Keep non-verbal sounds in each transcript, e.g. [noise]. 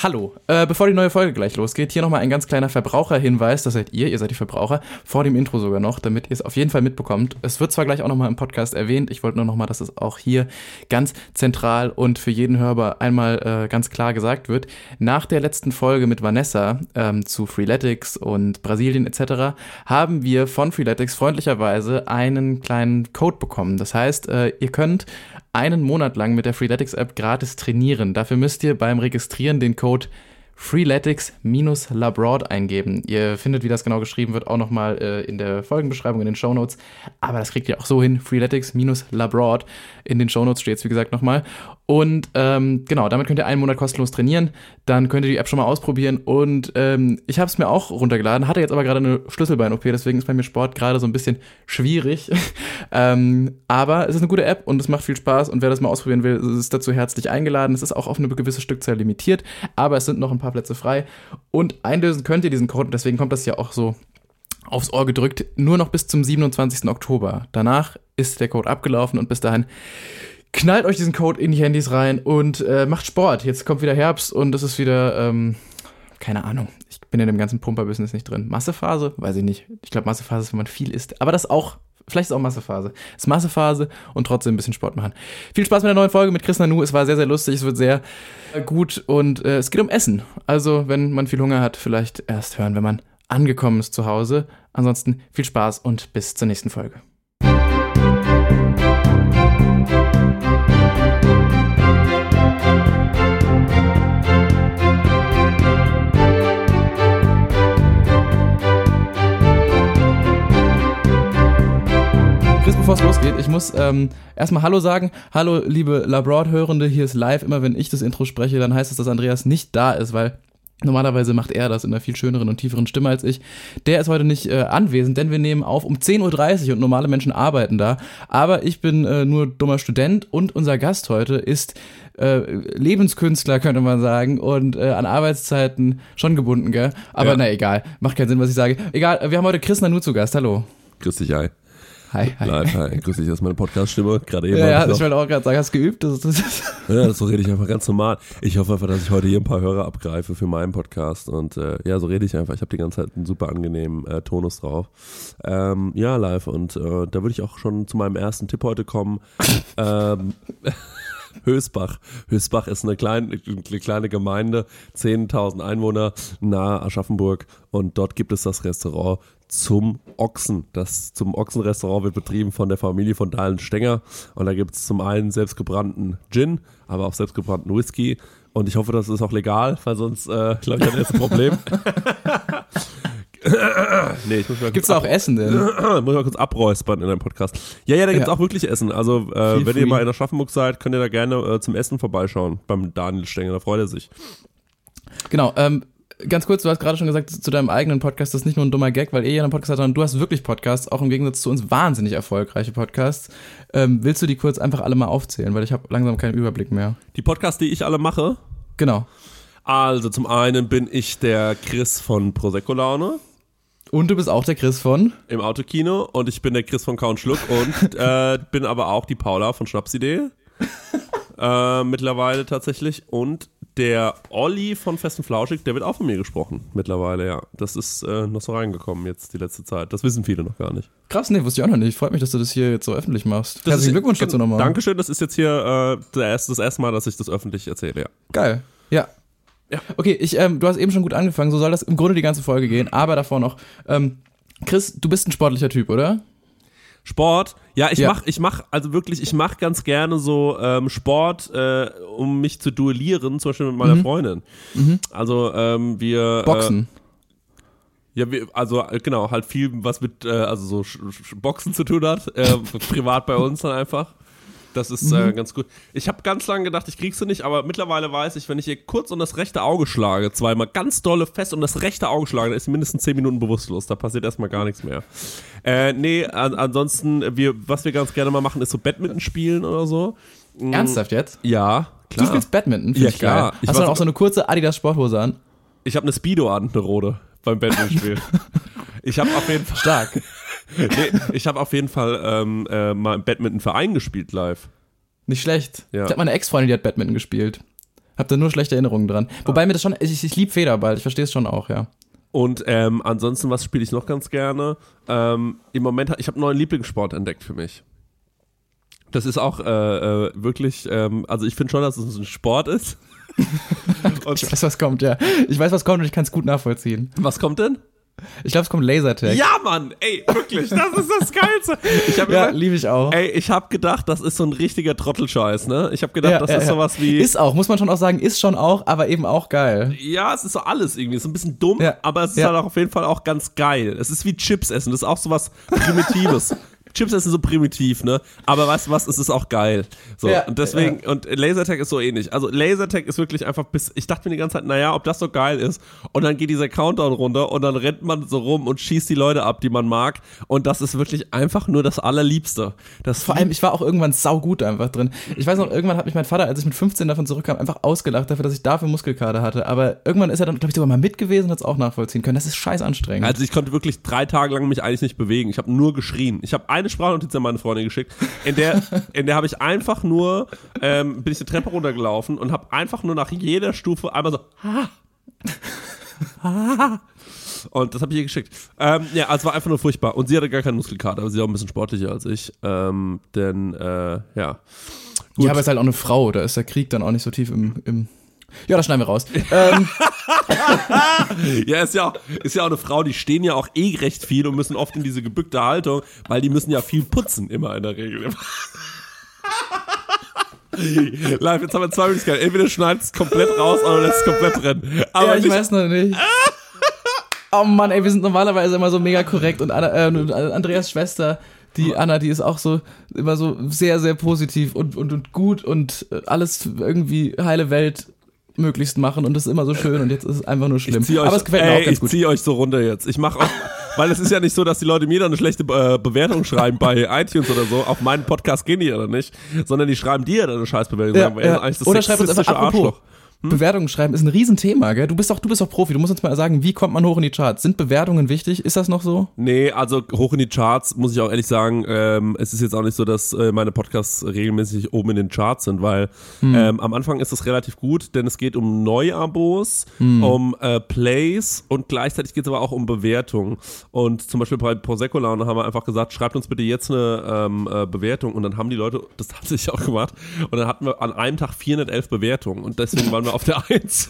Hallo, äh, bevor die neue Folge gleich losgeht, hier nochmal ein ganz kleiner Verbraucherhinweis, das seid ihr, ihr seid die Verbraucher, vor dem Intro sogar noch, damit ihr es auf jeden Fall mitbekommt. Es wird zwar gleich auch nochmal im Podcast erwähnt, ich wollte nur nochmal, dass es auch hier ganz zentral und für jeden Hörer einmal äh, ganz klar gesagt wird. Nach der letzten Folge mit Vanessa ähm, zu Freeletics und Brasilien etc. haben wir von Freeletics freundlicherweise einen kleinen Code bekommen. Das heißt, äh, ihr könnt einen Monat lang mit der Freeletics App gratis trainieren. Dafür müsst ihr beim Registrieren den Code freeletics-labroad eingeben. Ihr findet, wie das genau geschrieben wird, auch nochmal äh, in der Folgenbeschreibung, in den Shownotes. Aber das kriegt ihr auch so hin, freeletics-labroad. In den Shownotes steht es, wie gesagt, nochmal. Und ähm, genau, damit könnt ihr einen Monat kostenlos trainieren. Dann könnt ihr die App schon mal ausprobieren. Und ähm, ich habe es mir auch runtergeladen, hatte jetzt aber gerade eine Schlüsselbein-OP, deswegen ist bei mir Sport gerade so ein bisschen schwierig. [laughs] ähm, aber es ist eine gute App und es macht viel Spaß. Und wer das mal ausprobieren will, ist dazu herzlich eingeladen. Es ist auch auf eine gewisse Stückzahl limitiert, aber es sind noch ein paar Plätze frei. Und einlösen könnt ihr diesen Code, deswegen kommt das ja auch so aufs Ohr gedrückt, nur noch bis zum 27. Oktober. Danach ist der Code abgelaufen und bis dahin knallt euch diesen Code in die Handys rein und äh, macht Sport. Jetzt kommt wieder Herbst und es ist wieder, ähm, keine Ahnung. Ich bin in dem ganzen Pumper-Business nicht drin. Massephase? Weiß ich nicht. Ich glaube, Massephase ist, wenn man viel isst. Aber das auch, vielleicht ist auch Massephase. Ist Massephase und trotzdem ein bisschen Sport machen. Viel Spaß mit der neuen Folge mit Chris Nanu. Es war sehr, sehr lustig. Es wird sehr gut und äh, es geht um Essen. Also, wenn man viel Hunger hat, vielleicht erst hören, wenn man angekommen ist zu Hause. Ansonsten viel Spaß und bis zur nächsten Folge. Bevor es losgeht, ich muss ähm, erstmal Hallo sagen. Hallo, liebe Labroad-Hörende, hier ist live. Immer wenn ich das Intro spreche, dann heißt es, dass Andreas nicht da ist, weil Normalerweise macht er das in einer viel schöneren und tieferen Stimme als ich. Der ist heute nicht äh, anwesend, denn wir nehmen auf um 10.30 Uhr und normale Menschen arbeiten da. Aber ich bin äh, nur dummer Student und unser Gast heute ist äh, Lebenskünstler, könnte man sagen, und äh, an Arbeitszeiten schon gebunden, gell? Aber ja. na egal, macht keinen Sinn, was ich sage. Egal, wir haben heute Chris Nanu zu Gast. Hallo. Grüß dich, hi. Hi, hi. Live, hi. Grüß dich, das ist meine Podcast-Stimme. Gerade eben. Ja, ja ich wollte auch gerade sagen, hast du geübt? Das, das, ja, so rede ich einfach ganz normal. Ich hoffe einfach, dass ich heute hier ein paar Hörer abgreife für meinen Podcast. Und äh, ja, so rede ich einfach. Ich habe die ganze Zeit einen super angenehmen äh, Tonus drauf. Ähm, ja, live. Und äh, da würde ich auch schon zu meinem ersten Tipp heute kommen. [laughs] ähm, Hösbach. Hösbach ist eine kleine, eine kleine Gemeinde, 10.000 Einwohner nahe Aschaffenburg und dort gibt es das Restaurant zum Ochsen. Das zum Ochsenrestaurant wird betrieben von der Familie von Dahlen Stenger. Und da gibt es zum einen selbstgebrannten Gin, aber auch selbstgebrannten Whisky. Und ich hoffe, das ist auch legal, weil sonst, äh, glaube ich, hat jetzt ein Problem. [laughs] nee, ich muss mal Gibt's da auch Essen denn? [clears throat] muss ich mal kurz abräuspern in einem Podcast. Ja, ja, da gibt's ja. auch wirklich Essen. Also, äh, wenn ihr mal in Aschaffenburg seid, könnt ihr da gerne äh, zum Essen vorbeischauen beim Daniel Stenger, da freut er sich. Genau, ähm, ganz kurz, du hast gerade schon gesagt zu deinem eigenen Podcast, das ist nicht nur ein dummer Gag, weil ihr ja einen Podcast hat, sondern du hast wirklich Podcasts, auch im Gegensatz zu uns wahnsinnig erfolgreiche Podcasts. Ähm, willst du die kurz einfach alle mal aufzählen, weil ich habe langsam keinen Überblick mehr. Die Podcasts, die ich alle mache? Genau. Also zum einen bin ich der Chris von Prosecco Laune. Und du bist auch der Chris von? Im Autokino und ich bin der Chris von Count Schluck und [laughs] äh, bin aber auch die Paula von Schnapsidee. [laughs] äh, mittlerweile tatsächlich. Und der Olli von Festen Flauschig, der wird auch von mir gesprochen mittlerweile, ja. Das ist äh, noch so reingekommen jetzt die letzte Zeit. Das wissen viele noch gar nicht. Krass, nee, wusste ich auch noch nicht. Freut mich, dass du das hier jetzt so öffentlich machst. Das Herzlichen Glückwunsch dazu nochmal. Dankeschön, das ist jetzt hier äh, das erste Mal, dass ich das öffentlich erzähle, ja. Geil. Ja, ja. Okay, ich, ähm, du hast eben schon gut angefangen, so soll das im Grunde die ganze Folge gehen, aber davor noch. Ähm, Chris, du bist ein sportlicher Typ, oder? Sport, ja, ich ja. mach, ich mach, also wirklich, ich mach ganz gerne so ähm, Sport, äh, um mich zu duellieren, zum Beispiel mit meiner mhm. Freundin. Mhm. Also ähm, wir äh, Boxen. Äh, ja, wir, also äh, genau, halt viel, was mit äh, also so Sch Sch Boxen zu tun hat, äh, privat bei uns dann einfach. Das ist äh, mhm. ganz gut. Ich habe ganz lange gedacht, ich krieg's nicht, aber mittlerweile weiß ich, wenn ich ihr kurz um das rechte Auge schlage, zweimal ganz dolle fest um das rechte Auge schlage, dann ist sie mindestens 10 Minuten bewusstlos. Da passiert erstmal gar nichts mehr. Äh, nee, an, ansonsten, wir, was wir ganz gerne mal machen, ist so Badminton spielen oder so. Mhm. Ernsthaft jetzt? Ja, klar. Du spielst Badminton? Ja, klar. Hast du dann auch so eine kurze Adidas Sporthose an? Ich habe eine Speedo an, eine rote, beim Badminton-Spiel. [laughs] ich habe auf jeden Fall. Stark. [laughs] nee, ich habe auf jeden Fall ähm, äh, mal im Badminton-Verein gespielt live. Nicht schlecht. Ja. Ich habe meine Ex-Freundin, die hat Badminton gespielt. Hab da nur schlechte Erinnerungen dran. Wobei mir das schon, ich, ich liebe Federball, ich verstehe es schon auch, ja. Und ähm, ansonsten, was spiele ich noch ganz gerne? Ähm, Im Moment, ich habe einen neuen Lieblingssport entdeckt für mich. Das ist auch äh, äh, wirklich, ähm, also ich finde schon, dass es ein Sport ist. [laughs] ich weiß, was kommt, ja. Ich weiß, was kommt und ich kann es gut nachvollziehen. Was kommt denn? Ich glaube, es kommt Lasertag. Ja, Mann, ey, wirklich, das ist das Geilste. [laughs] Ich hab ja, liebe ich auch. Ey, ich habe gedacht, das ist so ein richtiger Trottelscheiß, ne? Ich habe gedacht, ja, das ja, ist sowas wie. Ist auch, muss man schon auch sagen, ist schon auch, aber eben auch geil. Ja, es ist so alles irgendwie. Es ist ein bisschen dumm, aber es ist halt auch auf jeden Fall auch ganz geil. Es ist wie Chips essen, das ist auch sowas Primitives. [laughs] Chips essen so primitiv, ne? Aber weißt du was, es ist auch geil. So, ja, und deswegen, ja. und Lasertag ist so ähnlich. Also Lasertag ist wirklich einfach bis, ich dachte mir die ganze Zeit, naja, ob das so geil ist. Und dann geht dieser Countdown runter und dann rennt man so rum und schießt die Leute ab, die man mag. Und das ist wirklich einfach nur das Allerliebste. Das Vor allem, ich war auch irgendwann saugut einfach drin. Ich weiß noch, irgendwann hat mich mein Vater, als ich mit 15 davon zurückkam, einfach ausgelacht dafür, dass ich dafür Muskelkater hatte. Aber irgendwann ist er dann, glaube ich, sogar mal mit gewesen und hat es auch nachvollziehen können. Das ist scheiß anstrengend. Also ich konnte wirklich drei Tage lang mich eigentlich nicht bewegen. Ich habe nur geschrien. Ich habe eine Sprachnotiz an meine Freundin geschickt. In der, in der habe ich einfach nur, ähm, bin ich die Treppe runtergelaufen und habe einfach nur nach jeder Stufe einmal so, ha, ha, und das habe ich ihr geschickt. Ähm, ja, also es war einfach nur furchtbar. Und sie hatte gar keinen Muskelkater, aber sie ist auch ein bisschen sportlicher als ich. Ähm, denn, äh, ja. Gut. Ja, aber es ist halt auch eine Frau, da ist der Krieg dann auch nicht so tief im, im ja, das schneiden wir raus. [laughs] ähm. ja, ist ja, auch, ist ja auch eine Frau, die stehen ja auch eh recht viel und müssen oft in diese gebückte Haltung, weil die müssen ja viel putzen, immer in der Regel. [laughs] Live, jetzt haben wir zwei Möglichkeiten. Entweder schneidest es komplett raus oder lässt es komplett rennen. Aber ja, ich weiß noch nicht. [laughs] oh Mann, ey, wir sind normalerweise immer so mega korrekt und Anna, äh, Andreas Schwester die Anna, die ist auch so immer so sehr, sehr positiv und, und, und gut und äh, alles irgendwie heile Welt möglichst machen und das ist immer so schön und jetzt ist es einfach nur schlimm. Euch, Aber es gefällt ey, mir auch ganz ich gut. Ich ziehe euch so runter jetzt. Ich mache auch, weil es ist ja nicht so, dass die Leute mir dann eine schlechte äh, Bewertung schreiben bei iTunes oder so. Auf meinen Podcast gehen die ja dann nicht, sondern die schreiben dir dann eine Scheißbewertung. Ja, ja. Oder schreibt uns einfach apropos. Arschloch. Hm? Bewertungen schreiben ist ein Riesenthema, gell? Du bist doch, du bist doch Profi. Du musst uns mal sagen, wie kommt man hoch in die Charts? Sind Bewertungen wichtig? Ist das noch so? Nee, also hoch in die Charts muss ich auch ehrlich sagen. Ähm, es ist jetzt auch nicht so, dass äh, meine Podcasts regelmäßig oben in den Charts sind, weil hm. ähm, am Anfang ist es relativ gut, denn es geht um Neuabos, hm. um äh, Plays und gleichzeitig geht es aber auch um Bewertungen. Und zum Beispiel bei Prosecco Laune haben wir einfach gesagt, schreibt uns bitte jetzt eine ähm, äh, Bewertung und dann haben die Leute das [laughs] tatsächlich auch gemacht und dann hatten wir an einem Tag 411 Bewertungen und deswegen waren wir auf der [laughs] Eins.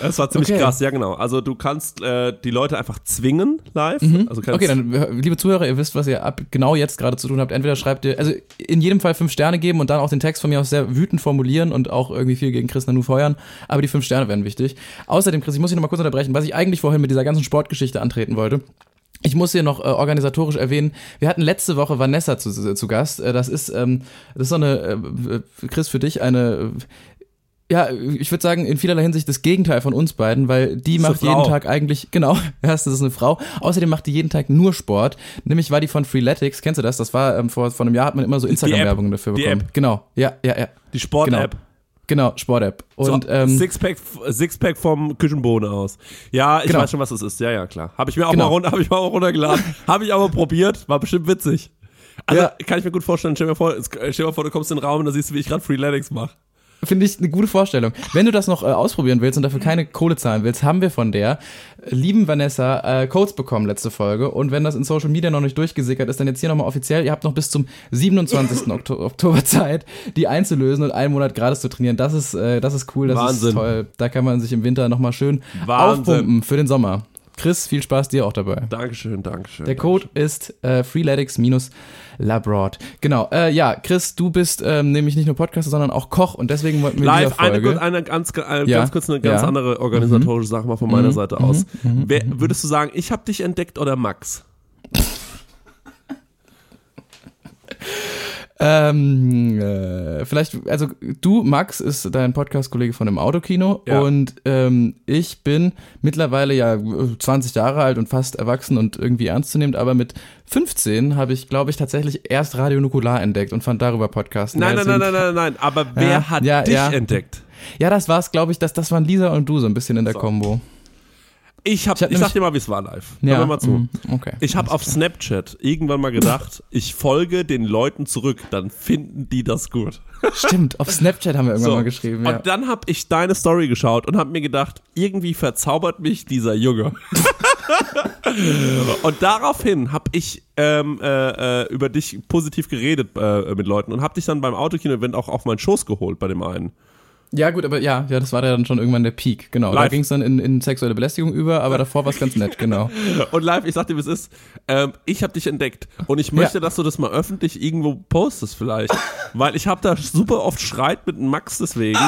das war ziemlich okay. krass, ja genau. Also du kannst äh, die Leute einfach zwingen live. Mhm. Also okay, dann liebe Zuhörer, ihr wisst, was ihr ab genau jetzt gerade zu tun habt. Entweder schreibt ihr, also in jedem Fall fünf Sterne geben und dann auch den Text von mir aus sehr wütend formulieren und auch irgendwie viel gegen Chris Nanu feuern. Aber die fünf Sterne werden wichtig. Außerdem, Chris, ich muss dich noch mal kurz unterbrechen, was ich eigentlich vorhin mit dieser ganzen Sportgeschichte antreten wollte. Ich muss hier noch äh, organisatorisch erwähnen, wir hatten letzte Woche Vanessa zu, zu Gast. Äh, das ist, ähm, das ist so eine, äh, Chris, für dich eine, ja, ich würde sagen, in vielerlei Hinsicht das Gegenteil von uns beiden, weil die macht jeden Tag eigentlich, [laughs] genau, erst das ist eine Frau. Außerdem macht die jeden Tag nur Sport. Nämlich war die von Freeletics, kennst du das? Das war ähm, vor, vor einem Jahr hat man immer so Instagram-Werbung dafür bekommen. Die App. Genau, ja, ja, ja. Die Sport-App. Genau. Genau, Sport-App. Und so, ähm, Sixpack, Sixpack vom Küchenboden aus. Ja, ich genau. weiß schon, was das ist. Ja, ja, klar. Habe ich mir auch genau. mal runter, habe ich mal auch runtergeladen. [laughs] habe ich aber probiert, war bestimmt witzig. Also ja. kann ich mir gut vorstellen. Stell dir vor, stell dir mal vor, du kommst in den Raum und da siehst du, wie ich gerade Freeletics mache. Finde ich eine gute Vorstellung. Wenn du das noch äh, ausprobieren willst und dafür keine Kohle zahlen willst, haben wir von der lieben Vanessa äh, Codes bekommen letzte Folge. Und wenn das in Social Media noch nicht durchgesickert ist, dann jetzt hier nochmal offiziell. Ihr habt noch bis zum 27. [laughs] Okto Oktober Zeit, die einzulösen und einen Monat gratis zu trainieren. Das ist, äh, das ist cool, das Wahnsinn. ist toll. Da kann man sich im Winter nochmal schön Wahnsinn. aufpumpen für den Sommer. Chris, viel Spaß dir auch dabei. Dankeschön, Dankeschön. Der Code Dankeschön. ist äh, freeletics-labroad. Genau, äh, ja, Chris, du bist ähm, nämlich nicht nur Podcaster, sondern auch Koch und deswegen wollten wir Live, eine, eine ganz, äh, ja. ganz kurz eine ganz ja. andere organisatorische Sache mal von meiner mhm. Seite aus. Mhm. mhm. Wer, mhm. würdest du sagen, ich habe dich entdeckt oder Max? Ähm, äh, vielleicht, also du, Max, ist dein Podcast-Kollege von dem Autokino ja. und ähm, ich bin mittlerweile ja 20 Jahre alt und fast erwachsen und irgendwie ernstzunehmend, aber mit 15 habe ich, glaube ich, tatsächlich erst Radio Nukular entdeckt und fand darüber Podcasten. Nein, nein, nein, nein, nein, nein, aber wer ja, hat ja, dich entdeckt? Ja, das war's, glaube ich, das, das waren Lisa und du so ein bisschen in der so. Ich, hab, Ich ich, sag dir mal, wie es war live. Ja, Hör mal zu. mm, okay. Ich habe auf Snapchat irgendwann mal gedacht, [laughs] ich folge den Leuten zurück, dann finden die das gut. Stimmt, auf Snapchat haben wir irgendwann So. mal geschrieben. Ja. Und dann habe ich deine Story geschaut und habe mir gedacht, irgendwie verzaubert mich dieser Junge. [laughs] und daraufhin habe ich ähm, äh, äh, über dich positiv geredet äh, mit Leuten und habe dich dann beim Autokino-Event auch auf meinen Schoß geholt bei dem einen. Ja, gut, aber ja, ja, das war ja dann schon irgendwann der Peak, genau. Da Live. ging es dann in, in sexuelle Belästigung über, aber davor war es ganz nett, genau. [laughs] Und live, ich sag dir, wie es ist, ähm, ich habe dich entdeckt und ich möchte, Ja. dass du das mal öffentlich irgendwo postest vielleicht, [laughs] weil ich habe da super oft Streit mit Max deswegen,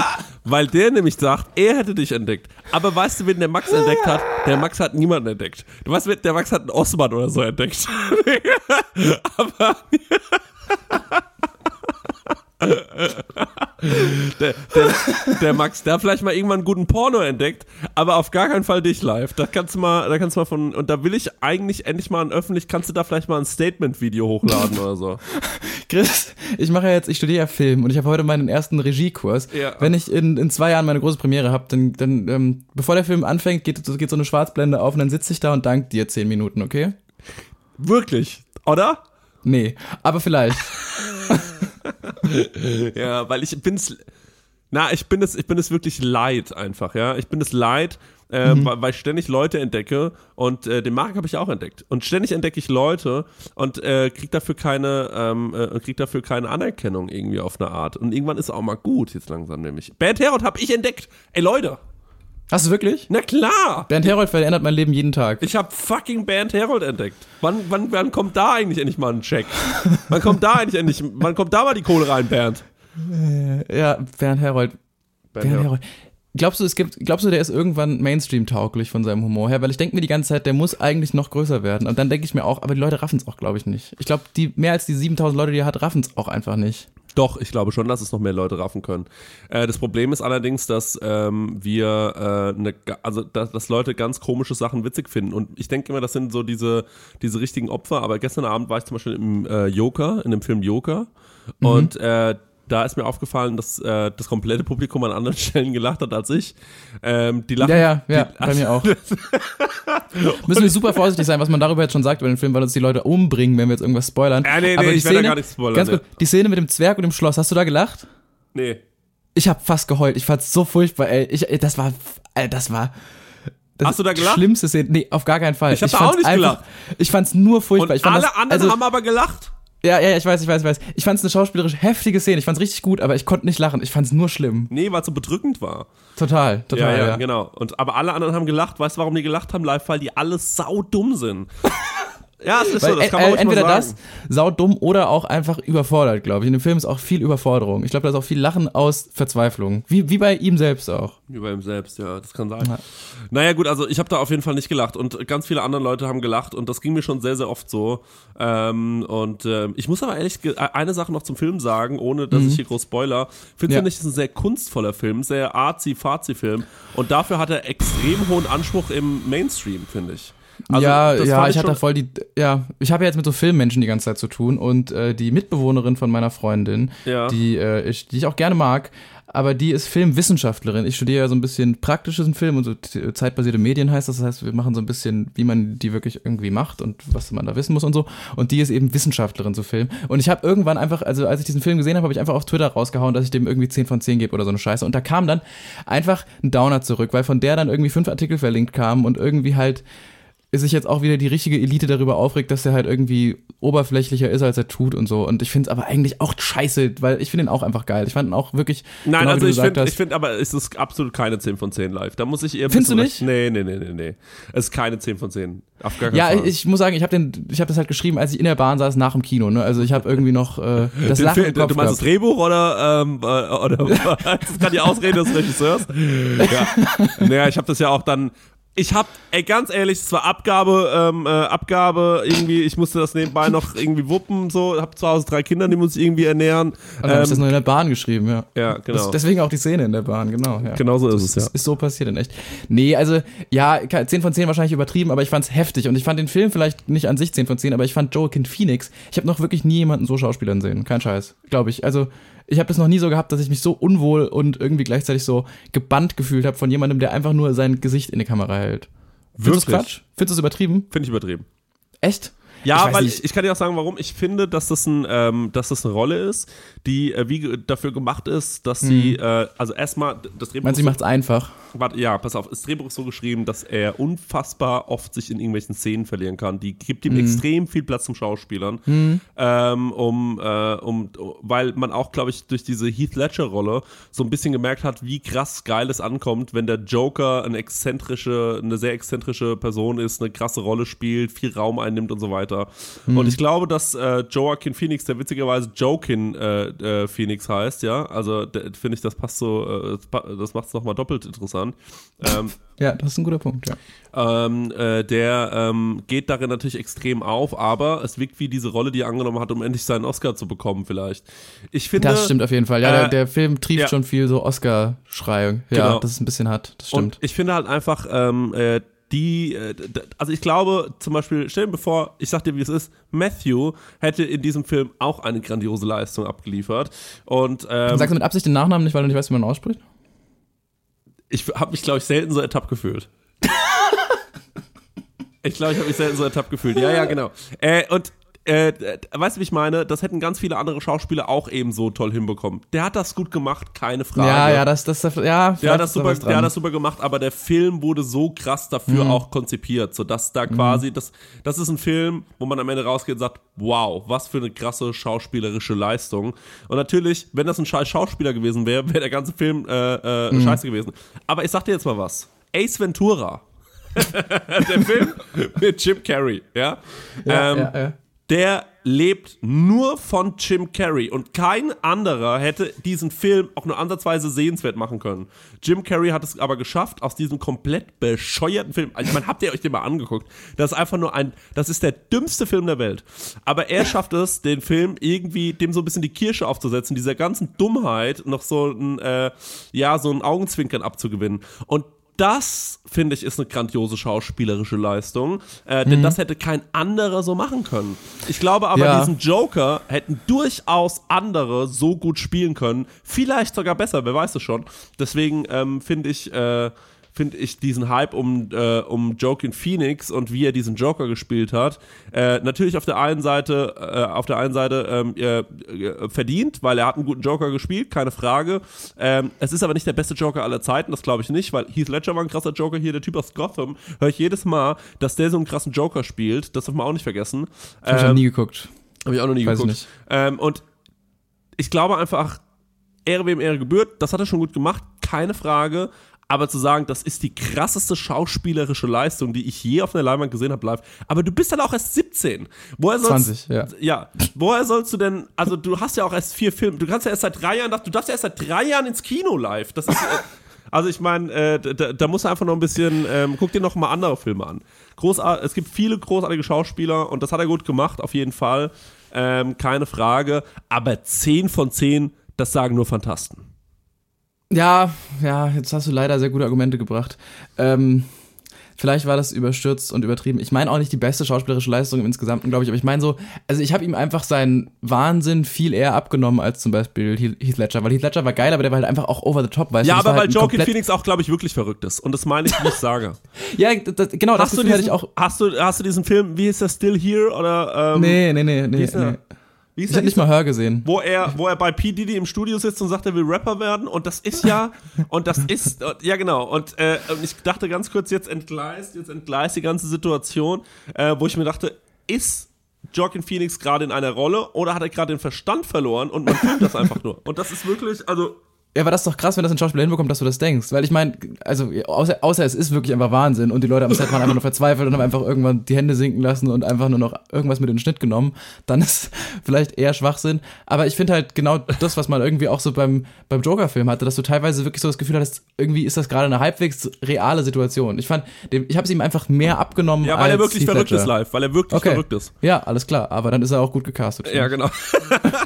weil der nämlich sagt, er hätte dich entdeckt. Aber weißt du, wen der Max entdeckt hat? Der Max hat niemanden entdeckt. Du weißt, der Max hat einen Osman oder so entdeckt. [laughs] Aber der, der, der Max, der hat vielleicht mal irgendwann einen guten Porno entdeckt, aber auf gar keinen Fall dich live. Da kannst du mal, da kannst du mal von, und da will ich eigentlich endlich mal ein öffentlich, kannst du da vielleicht mal ein Statement-Video hochladen oder so. [laughs] Chris, ich mache ja jetzt, ich studiere ja Film und ich habe heute meinen ersten Regiekurs. Ja. Wenn ich in, in zwei Jahren meine große Premiere habe, dann, dann ähm, bevor der Film anfängt, geht, geht so eine Schwarzblende auf und dann sitze ich da und dank dir zehn Minuten, okay? Wirklich, oder? Nee, aber vielleicht. [laughs] [laughs] Ja, weil ich bin's, na, ich bin es, ich bin es wirklich leid einfach, ja. Ich bin es leid, äh, weil, weil ich ständig Leute entdecke und äh, den Marc habe ich auch entdeckt. Und ständig entdecke ich Leute und äh, krieg dafür keine, ähm, äh, krieg dafür keine Anerkennung irgendwie auf eine Art. Und irgendwann ist auch mal gut, jetzt langsam nämlich. Bad Herod habe ich entdeckt. Ey Leute, Hast du wirklich? na klar. Bernd Herold verändert mein Leben jeden Tag. Ich habe fucking Band Herald entdeckt. Wann, wann, wann kommt da eigentlich endlich mal ein Check? Wann kommt da eigentlich endlich, wann kommt da mal die Kohle rein, Bernd? [laughs] Ja, Bernd Herold. Bernd Bernd Herold. Glaubst du, es gibt, glaubst du, der ist irgendwann Mainstream-tauglich von seinem Humor her? Weil ich denke mir die ganze Zeit, der muss eigentlich noch größer werden. Und dann denke ich mir auch, aber die Leute raffen es auch, glaube ich, nicht. Ich glaube, die mehr als die 7000 Leute, die er hat, raffen es auch einfach nicht. Doch, ich glaube schon, dass es noch mehr Leute raffen können. Äh, das Problem ist allerdings, dass ähm, wir, äh, ne, also dass, dass Leute ganz komische Sachen witzig finden. Und ich denke immer, das sind so diese, diese richtigen Opfer. Aber gestern Abend war ich zum Beispiel im äh, Joker, in dem Film Joker. Mhm. Und äh, da ist mir aufgefallen, dass äh, das komplette Publikum an anderen [laughs] Stellen gelacht hat als ich. Ähm, die lachen, Ja, ja, ja, die, bei mir auch. [laughs] Müssen wir super vorsichtig sein, was man darüber jetzt schon sagt über den Film, weil uns die Leute umbringen, wenn wir jetzt irgendwas spoilern. Ja, nee, nee, Aber die ich werde da Szene- gar nichts spoilern, Ganz nee. kurz, die Szene mit dem Zwerg und dem Schloss, hast du da gelacht? Nee. Ich habe fast geheult. Ich fand's so furchtbar, ey. Ich, ey, das war, ey, das war. Das Hast du da gelacht? Die schlimmste Szene. Nee, auf gar keinen Fall. Ich hab da fand's auch nicht einfach, Ich fand's nur Und furchtbar. ich fand alle das, anderen also, haben aber gelacht. Ja, ja, ich weiß, ich weiß, ich weiß. Ich fand's eine schauspielerisch heftige Szene. Ich fand's richtig gut, aber ich konnte nicht lachen. Ich fand's nur schlimm. Nee, weil es so bedrückend war. Total, total. ja, Ja, ja, genau. Und, aber alle anderen haben gelacht. Weißt du, warum die gelacht haben live? Weil die alle saudumm sind. [laughs] ja, es ist Weil so, das äh, kann man äh, entweder mal sagen. das, saudumm oder auch einfach überfordert, glaube ich. In dem Film ist auch viel Überforderung. Ich glaube, da ist auch viel Lachen aus Verzweiflung. Wie, wie bei ihm selbst auch. Wie bei ihm selbst, ja, das kann sein. Ja. Naja, gut, also ich habe da auf jeden Fall nicht gelacht und ganz viele andere Leute haben gelacht und das ging mir schon sehr, sehr oft so. Ähm, und ähm, ich muss aber ehrlich ge- eine Sache noch zum Film sagen, ohne dass ich hier groß spoiler. Finde Mhm. Ja. finde ich, es ist ein sehr kunstvoller Film, sehr arzi-fazi-Film und dafür hat er extrem hohen Anspruch im Mainstream, finde ich. Also, ja, ja, fand ich hatte voll die, ja, ich habe ja jetzt mit so Filmmenschen die ganze Zeit zu tun und äh, die Mitbewohnerin von meiner Freundin, Ja. die, äh, ich, die ich auch gerne mag, aber die ist Filmwissenschaftlerin. Ich studiere ja so ein bisschen praktisches Film und so zeitbasierte Medien heißt das. Das heißt, wir machen so ein bisschen, wie man die wirklich irgendwie macht und was man da wissen muss und so. Und die ist eben Wissenschaftlerin zu Film. Und ich habe irgendwann einfach, also als ich diesen Film gesehen habe, habe ich einfach auf Twitter rausgehauen, dass ich dem irgendwie 10 von 10 gebe oder so eine Scheiße. Und da kam dann einfach ein Downer zurück, weil von der dann irgendwie fünf Artikel verlinkt kamen und irgendwie halt sich jetzt auch wieder die richtige Elite darüber aufregt, dass er halt irgendwie oberflächlicher ist, als er tut und so. Und ich finde es aber eigentlich auch scheiße, weil ich finde ihn auch einfach geil. Ich fand ihn auch wirklich. Nein, genau also ich finde, ich finde aber, es ist absolut keine 10 von 10 live. Da muss ich eher Findest du recht- Nee, nee, nee, nee, nee. Es ist keine 10 von 10. Auf gar keinen Ja, Fall. ich muss sagen, ich habe den, ich habe das halt geschrieben, als ich in der Bahn saß nach dem Kino. Ne? Also ich habe irgendwie noch äh, [laughs] das Den Lachen Film- im Kopf du meinst das gehabt. Drehbuch oder, ähm, äh, oder [laughs] [laughs] das kann die Ausrede des Regisseurs? Ja. Naja, ich habe das ja auch dann. Ich habe, ey, ganz ehrlich, es war Abgabe, ähm, äh, Abgabe, irgendwie, ich musste das nebenbei noch irgendwie wuppen, so, hab zu Hause drei Kinder, die muss ich irgendwie ernähren. Und dann habe ich das Ähm, nur in der Bahn geschrieben, ja. ja, Das, genau. deswegen auch die Szene in der Bahn, genau. Ja. Genau so ist es, ja. Das ist so passiert in echt. Nee, also, ja, 10 von 10 wahrscheinlich übertrieben, aber ich fand's heftig. Und ich fand den Film vielleicht nicht an sich 10 von 10, aber ich fand Joaquin Phoenix, ich habe noch wirklich nie jemanden so Schauspielern sehen. Kein Scheiß, glaube ich. Also, ich habe das noch nie so gehabt, dass ich mich so unwohl und irgendwie gleichzeitig so gebannt gefühlt habe von jemandem, der einfach nur sein Gesicht in die Kamera hält. Findest du Quatsch? Findest du es übertrieben? Finde ich übertrieben. Echt? Ja, ich weil ich, ich, kann dir auch sagen, warum. Ich finde, dass das, ein, ähm, dass das eine Rolle ist, die äh, wie dafür gemacht ist, dass sie, mhm. äh, also erstmal das Drehbuch. Meinst du, sie macht es einfach? Warte, ja, pass auf, das Drehbuch ist so geschrieben, dass er unfassbar oft sich in irgendwelchen Szenen verlieren kann. Die gibt ihm mhm. extrem viel Platz zum Schauspielern. Mhm. Ähm, um, äh, um, weil man auch, glaube ich, durch diese Heath Ledger-Rolle so ein bisschen gemerkt hat, wie krass geil es ankommt, wenn der Joker eine exzentrische, eine sehr exzentrische Person ist, eine krasse Rolle spielt, viel Raum einnimmt und so weiter. Mhm. Und ich glaube, dass äh, Joaquin Phoenix, der witzigerweise Joaquin äh, äh, Phoenix heißt, ja, also finde ich, das passt so, äh, das macht es nochmal doppelt interessant an. Ähm, ja, das ist ein guter Punkt, ja. Ähm, äh, der ähm, geht darin natürlich extrem auf, aber es wirkt wie diese Rolle, die er angenommen hat, um endlich seinen Oscar zu bekommen, vielleicht. Ich finde. Das stimmt auf jeden Fall. Ja, äh, der, der, Film trieft ja. schon viel so Oscar-Schrei. Ja, genau. das ist ein bisschen hart. Das stimmt. Und ich finde halt einfach, ähm, äh, die, äh, also ich glaube zum Beispiel, stell dir vor, ich sag dir, wie es ist, Matthew hätte in diesem Film auch eine grandiose Leistung abgeliefert. Und, ähm, Sagst du mit Absicht den Nachnamen nicht, weil du nicht weißt, wie man ausspricht? Ich habe mich, glaube ich, selten so ertappt gefühlt. [laughs] ich glaube, ich habe mich selten so ertappt gefühlt. Ja, ja, genau. Äh, und äh, weißt du, wie ich meine? Das hätten ganz viele andere Schauspieler auch eben so toll hinbekommen. Der hat das gut gemacht, keine Frage. Ja, ja, das, das, ja, der hat das super, der hat das super gemacht, aber der Film wurde so krass dafür mhm. auch konzipiert, sodass da mhm. quasi, das, das ist ein Film, wo man am Ende rausgeht und sagt, wow, was für eine krasse schauspielerische Leistung. Und natürlich, wenn das ein scheiß Schauspieler gewesen wäre, wäre der ganze Film äh, äh, mhm. scheiße gewesen. Aber ich sag dir jetzt mal was. Ace Ventura. [laughs] der Film mit Jim Carrey, ja. ja, ähm, ja, ja der lebt nur von Jim Carrey und kein anderer hätte diesen Film auch nur ansatzweise sehenswert machen können. Jim Carrey hat es aber geschafft, aus diesem komplett bescheuerten Film, also ich meine, habt ihr euch den mal angeguckt? Das ist einfach nur ein, das ist der dümmste Film der Welt. Aber er schafft es, den Film irgendwie dem so ein bisschen die Kirsche aufzusetzen, dieser ganzen Dummheit noch so ein, äh, ja, so ein Augenzwinkern abzugewinnen. Und das, finde ich, ist eine grandiose schauspielerische Leistung. Äh, denn mhm. das hätte kein anderer so machen können. Ich glaube aber, ja. diesen Joker hätten durchaus andere so gut spielen können. Vielleicht sogar besser, wer weiß es schon. Deswegen ähm, finde ich. Äh, finde ich diesen Hype um, äh, um Joaquin Phoenix und wie er diesen Joker gespielt hat, äh, natürlich auf der einen Seite, äh, auf der einen Seite ähm, äh, verdient, weil er hat einen guten Joker gespielt, keine Frage. Ähm, es ist aber nicht der beste Joker aller Zeiten, das glaube ich nicht, weil Heath Ledger war ein krasser Joker hier, der Typ aus Gotham, höre ich jedes Mal, dass der so einen krassen Joker spielt, das darf man auch nicht vergessen. Ähm, Habe ich noch nie geguckt. Habe ich auch noch nie Weiß geguckt. Nicht. Ähm, und ich glaube einfach, Ehre wem Ehre gebührt, das hat er schon gut gemacht, keine Frage. Aber zu sagen, das ist die krasseste schauspielerische Leistung, die ich je auf einer Leinwand gesehen habe live. Aber du bist dann auch erst 17. Woher sollst, 20, ja. Ja. Woher sollst du denn, also du hast ja auch erst vier Filme, du kannst ja erst seit drei Jahren, du darfst ja erst seit drei Jahren ins Kino live. Das ist, äh, [laughs] also ich meine, äh, da, da musst du einfach noch ein bisschen, ähm, guck dir noch mal andere Filme an. Großart, es gibt viele großartige Schauspieler und das hat er gut gemacht, auf jeden Fall. Ähm, keine Frage. Aber 10 von 10, das sagen nur Fantasten. Ja, ja, jetzt hast du leider sehr gute Argumente gebracht. Ähm, vielleicht war das überstürzt und übertrieben. Ich meine auch nicht die beste schauspielerische Leistung im Insgesamten, glaube ich, aber ich meine so, also ich habe ihm einfach seinen Wahnsinn viel eher abgenommen als zum Beispiel Heath Ledger, weil Heath Ledger war geil, aber der war halt einfach auch over the top, weißt ja, du? Ja, aber weil halt Joaquin Phoenix auch, glaube ich, wirklich verrückt ist und das meine ich, wie ich sage. [laughs] ja, das, genau, hast das du diesen, ich auch. Hast du, hast du diesen Film, wie ist der, Still Here oder? Ähm, nee, nee, nee, nee. nee. Wie ich habe nicht mal Hör gesehen. Wo er, wo er bei P. Diddy im Studio sitzt und sagt, er will Rapper werden. Und das ist ja, [laughs] und das ist, ja genau. Und, äh, ich dachte ganz kurz, jetzt entgleist, jetzt entgleist die ganze Situation, äh, wo ich mir dachte, ist Joaquin Phoenix gerade in einer Rolle oder hat er gerade den Verstand verloren und man filmt das einfach nur? Und das ist wirklich, also ja, aber das ist doch krass, wenn das ein Schauspieler hinbekommt, dass du das denkst. Weil ich meine, also außer, außer es ist wirklich einfach Wahnsinn und die Leute am Set waren einfach nur verzweifelt und haben einfach irgendwann die Hände sinken lassen und einfach nur noch irgendwas mit in den Schnitt genommen, dann ist vielleicht eher Schwachsinn. Aber ich finde halt genau das, was man irgendwie auch so beim, beim Joker-Film hatte, dass du teilweise wirklich so das Gefühl hattest, irgendwie ist das gerade eine halbwegs reale Situation. Ich fand, ich habe es ihm einfach mehr abgenommen. Ja, weil er wirklich verrückt ist live, weil er wirklich okay. verrückt ist. Ja, alles klar, aber dann ist er auch gut gecastet. Ja, genau.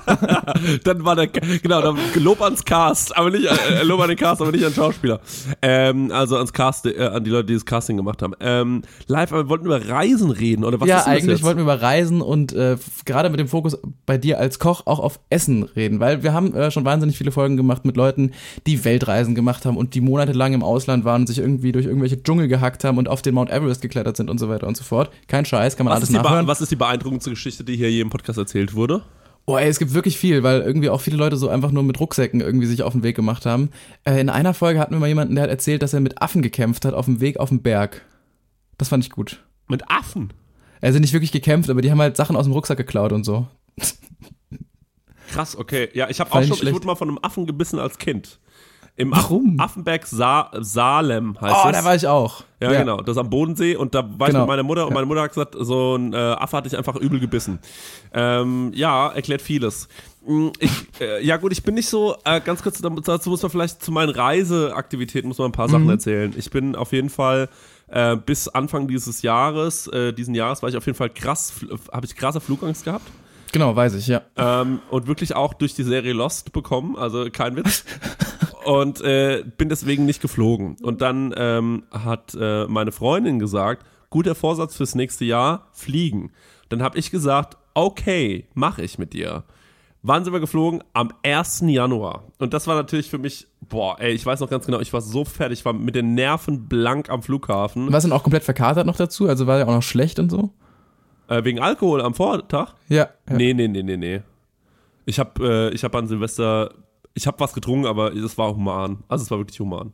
[laughs] dann war der, genau, dann Lob ans Cast aber nicht, äh, Lob an den Cast, aber nicht an Schauspieler. Ähm, also ans Cast, äh, an die Leute, die das Casting gemacht haben. Ähm, live, aber wir wollten über Reisen reden, oder was ja, ist das eigentlich jetzt? wollten wir über Reisen und äh, gerade mit dem Fokus bei dir als Koch auch auf Essen reden, weil wir haben äh, schon wahnsinnig viele Folgen gemacht mit Leuten, die Weltreisen gemacht haben und die monatelang im Ausland waren und sich irgendwie durch irgendwelche Dschungel gehackt haben und auf den Mount Everest geklettert sind und so weiter und so fort. Kein Scheiß, kann man was alles nachhören. Was ist die beeindruckendste Geschichte, die hier je im Podcast erzählt wurde? Oh, ey, es gibt wirklich viel, weil irgendwie auch viele Leute so einfach nur mit Rucksäcken irgendwie sich auf den Weg gemacht haben. Äh, in einer Folge hatten wir mal jemanden, der hat erzählt, dass er mit Affen gekämpft hat auf dem Weg auf den Berg. Das fand ich gut. Mit Affen. Also nicht wirklich gekämpft, aber die haben halt Sachen aus dem Rucksack geklaut und so. Krass, okay. Ja, ich habe auch schon, ich wurde mal von einem Affen gebissen als Kind. Im Warum? Affen, Affenberg Sa Salem heißt Oh, es. da war ich auch. Ja, genau. Das ist am Bodensee und da war ich Genau. mit meiner Mutter und meine Mutter hat gesagt, so ein äh, Affe hat dich einfach übel gebissen. Ähm, ja, erklärt vieles. Mm, Ich, äh, ja gut, ich bin nicht so, äh, ganz kurz, dazu muss man vielleicht zu meinen Reiseaktivitäten muss man ein paar Mhm. Sachen erzählen. Ich bin auf jeden Fall äh, bis Anfang dieses Jahres, äh, diesen Jahres war ich auf jeden Fall krass, habe ich krasse Flugangst gehabt. Genau, weiß ich, ja. Ähm, und wirklich auch durch die Serie Lost bekommen, also kein Witz. [laughs] und äh, bin deswegen nicht geflogen. Und dann ähm, hat äh, meine Freundin gesagt, guter Vorsatz fürs nächste Jahr, fliegen. Dann habe ich gesagt, okay, mache ich mit dir. Wann sind wir geflogen? Am 1. Januar. Und das war natürlich für mich, boah, ey, ich weiß noch ganz genau, ich war so fertig, ich war mit den Nerven blank am Flughafen. Warst du denn auch komplett verkatert noch dazu? Also war ja auch noch schlecht und so? Äh, wegen Alkohol am Vortag? Ja. ja. Nee, nee, nee, nee, nee. Ich habe äh, ich hab an Silvester, ich habe was getrunken, aber es war human. Also es war wirklich human.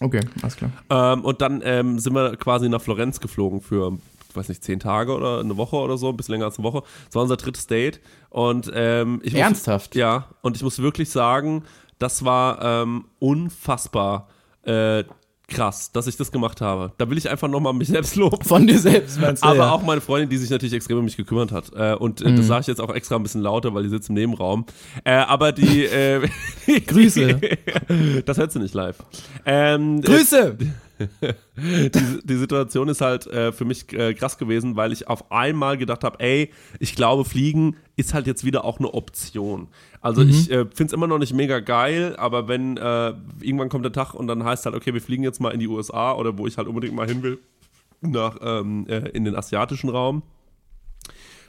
Okay, alles klar. Ähm, und dann ähm, sind wir quasi nach Florenz geflogen für, ich weiß nicht, zehn Tage oder eine Woche oder so, ein bisschen länger als eine Woche. Das war unser drittes Date. Und ähm, ich muss, Ernsthaft? Ja, und ich muss wirklich sagen, das war ähm, unfassbar äh, krass, dass ich das gemacht habe. Da will ich einfach nochmal mich selbst loben. Von dir selbst, meinst du? Aber ja. auch meine Freundin, die sich natürlich extrem um mich gekümmert hat. Äh, und äh, das sage ich jetzt auch extra ein bisschen lauter, weil die sitzt im Nebenraum. Äh, aber die. Äh, [laughs] Grüße. [laughs] das hört sie nicht live. Ähm, Grüße! [laughs] die, die Situation ist halt äh, für mich äh, krass gewesen, weil ich auf einmal gedacht habe, ey, ich glaube, Fliegen ist halt jetzt wieder auch eine Option. Also ich äh, finde es immer noch nicht mega geil, aber wenn äh, irgendwann kommt der Tag und dann heißt halt, okay, wir fliegen jetzt mal in die USA oder wo ich halt unbedingt mal hin will, nach ähm, äh, in den asiatischen Raum.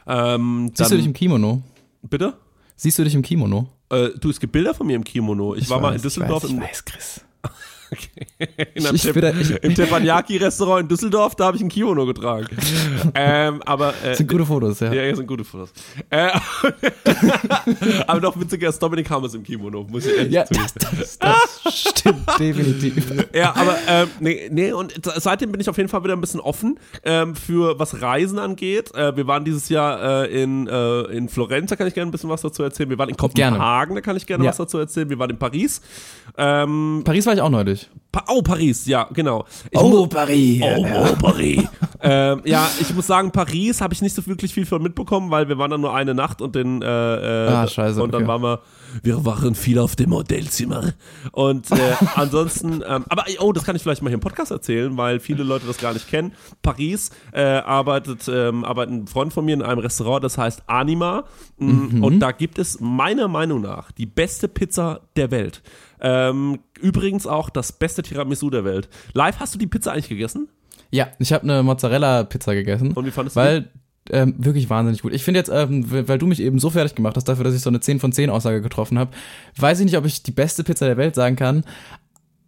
Ähm, Siehst du dich im Kimono? bitte? Siehst du dich im Kimono? Äh, du, es gibt Bilder von mir im Kimono. Ich, war mal in weiß, Düsseldorf Ich weiß, ich weiß Chris. [laughs] in Tep- da- im Teppanyaki-Restaurant in Düsseldorf, da habe ich ein Kimono getragen. [laughs] ähm, aber äh, Das sind gute Fotos, ja. Ja, ja, sind gute Fotos. Äh, [laughs] aber noch witziger ist Dominik Hammers im Kimono, muss ich ehrlich Ja, zugeben. das, das, das stimmt definitiv. Ja, aber ähm, nee, nee, und seitdem bin ich auf jeden Fall wieder ein bisschen offen ähm, für was Reisen angeht. Äh, wir waren dieses Jahr äh, in, äh, in Florenz, da kann ich gerne ein bisschen was dazu erzählen. Wir waren in Gerne. Kopenhagen, da kann ich gerne Ja. was dazu erzählen. Wir waren in Paris. Ähm, Paris war ich auch neulich. Pa oh, Paris, ja, genau. Ich mu- Paris. Oh, oh, Paris. [laughs] ähm, ja, ich muss sagen, Paris habe ich nicht so wirklich viel von mitbekommen, weil wir waren dann nur eine Nacht und den äh, äh, Ah, scheiße, und dann okay. waren wir, wir waren viel auf dem Hotelzimmer und äh, [laughs] ansonsten, ähm, aber oh, das kann ich vielleicht mal hier im Podcast erzählen, weil viele Leute das gar nicht kennen. Paris äh, arbeitet, ähm, arbeitet ein Freund von mir in einem Restaurant, das heißt Anima Mm, und da gibt es meiner Meinung nach die beste Pizza der Welt. Ähm, übrigens auch das beste Tiramisu der Welt. Live, hast du die Pizza eigentlich gegessen? Ja, ich habe eine Mozzarella-Pizza gegessen. Und wie fandest du Weil, ähm, wirklich wahnsinnig gut. Ich finde jetzt, ähm, weil du mich eben so fertig gemacht hast dafür, dass ich so eine 10 von 10 Aussage getroffen habe, weiß ich nicht, ob ich die beste Pizza der Welt sagen kann.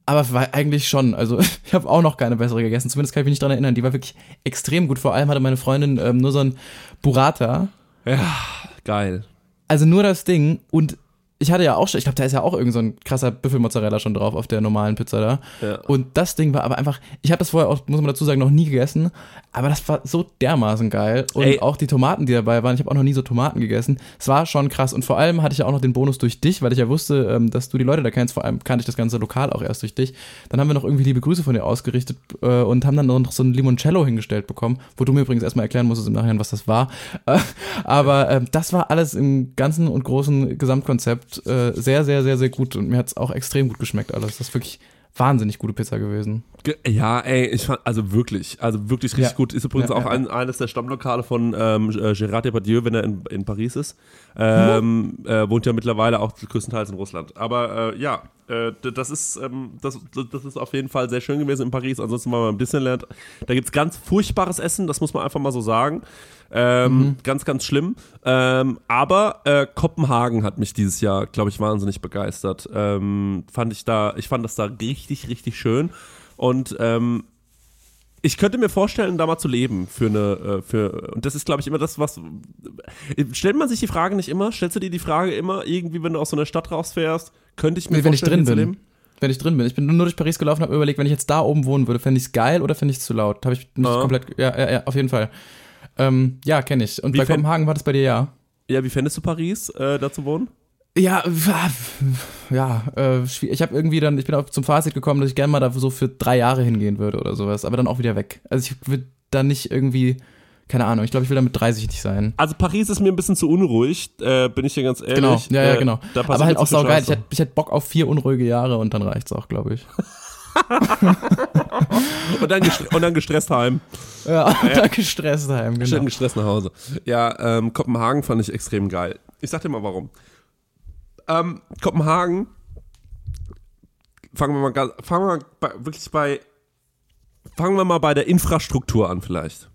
Aber war eigentlich schon. Also [laughs] ich habe auch noch keine bessere gegessen. Zumindest kann ich mich nicht dran erinnern. Die war wirklich extrem gut. Vor allem hatte meine Freundin ähm, nur so ein Burrata. Geil. Also nur das Ding. Und ich hatte ja auch schon, ich glaube, da ist ja auch irgend so ein krasser Büffelmozzarella schon drauf auf der normalen Pizza da. Ja. Und das Ding war aber einfach, ich habe das vorher auch, muss man dazu sagen, noch nie gegessen, aber das war so dermaßen geil. Und Ey. auch die Tomaten, die dabei waren, ich habe auch noch nie so Tomaten gegessen. Es war schon krass. Und vor allem hatte ich ja auch noch den Bonus durch dich, weil ich ja wusste, ähm, dass du die Leute da kennst. Vor allem kannte ich das ganze Lokal auch erst durch dich. Dann haben wir noch irgendwie liebe Grüße von dir ausgerichtet äh, und haben dann noch so ein Limoncello hingestellt bekommen, wo du mir übrigens erstmal erklären musstest im Nachhinein, was das war. [laughs] Äh, aber ähm, das war alles im ganzen und großen Gesamtkonzept äh, sehr, sehr, sehr, sehr gut. Und mir hat es auch extrem gut geschmeckt alles. Das ist wirklich wahnsinnig gute Pizza gewesen. Ja, ey, ich fand, also wirklich, also wirklich richtig Ja. gut. Ist übrigens Ja, auch ja, ein, eines der Stammlokale von ähm, äh, Gérard Depardieu, wenn er in, in Paris ist. Ähm, äh, wohnt ja mittlerweile auch größtenteils in Russland. Aber äh, ja, äh, das ist, ähm, das, das ist auf jeden Fall sehr schön gewesen in Paris. Ansonsten waren wir im Disneyland. Da gibt's ganz furchtbares Essen, das muss man einfach mal so sagen. Ähm, Ganz, ganz schlimm. Ähm, aber äh, Kopenhagen hat mich dieses Jahr, glaube ich, wahnsinnig begeistert. Ähm, fand ich da, ich fand das da richtig, richtig schön. Und ähm, ich könnte mir vorstellen, da mal zu leben für eine, äh, für, und das ist, glaube ich, immer das, was, stellt man sich die Frage nicht immer? Stellst du dir die Frage immer irgendwie, wenn du aus so einer Stadt rausfährst, könnte ich mir Nee, wenn ich vorstellen, drin hier zu bin. Wenn ich drin bin. Ich bin nur durch Paris gelaufen, habe überlegt, wenn ich jetzt da oben wohnen würde, fände ich es geil oder fände ich es zu laut? Habe ich nicht Ah. komplett. Ja, ja, ja, auf jeden Fall. Ähm, ja, kenne ich. Und Wie bei Kopenhagen war das bei dir ja. Ja, wie fändest du Paris, äh, da zu wohnen? Ja, ja, äh, ich habe irgendwie dann, ich bin auch zum Fazit gekommen, dass ich gerne mal da so für drei Jahre hingehen würde oder sowas, aber dann auch wieder weg. Also ich will da nicht irgendwie, keine Ahnung, ich glaube, ich will da mit 30 nicht sein. Also Paris ist mir ein bisschen zu unruhig, äh, bin ich dir ganz ehrlich. Genau, ja, ja, Äh, genau. Aber halt auch saugeil. Ich hätte ich hätt Bock auf vier unruhige Jahre und dann reicht's auch, glaube ich. Und, dann und dann gestresst heim. Ja, und dann gestresst heim, Schön genau. gestresst nach Hause. Ja, ähm, Kopenhagen fand ich extrem geil. Ich sag dir mal warum. Ähm, Kopenhagen, fangen wir mal ganz, fangen wir mal bei, wirklich bei, fangen wir mal bei der Infrastruktur an vielleicht.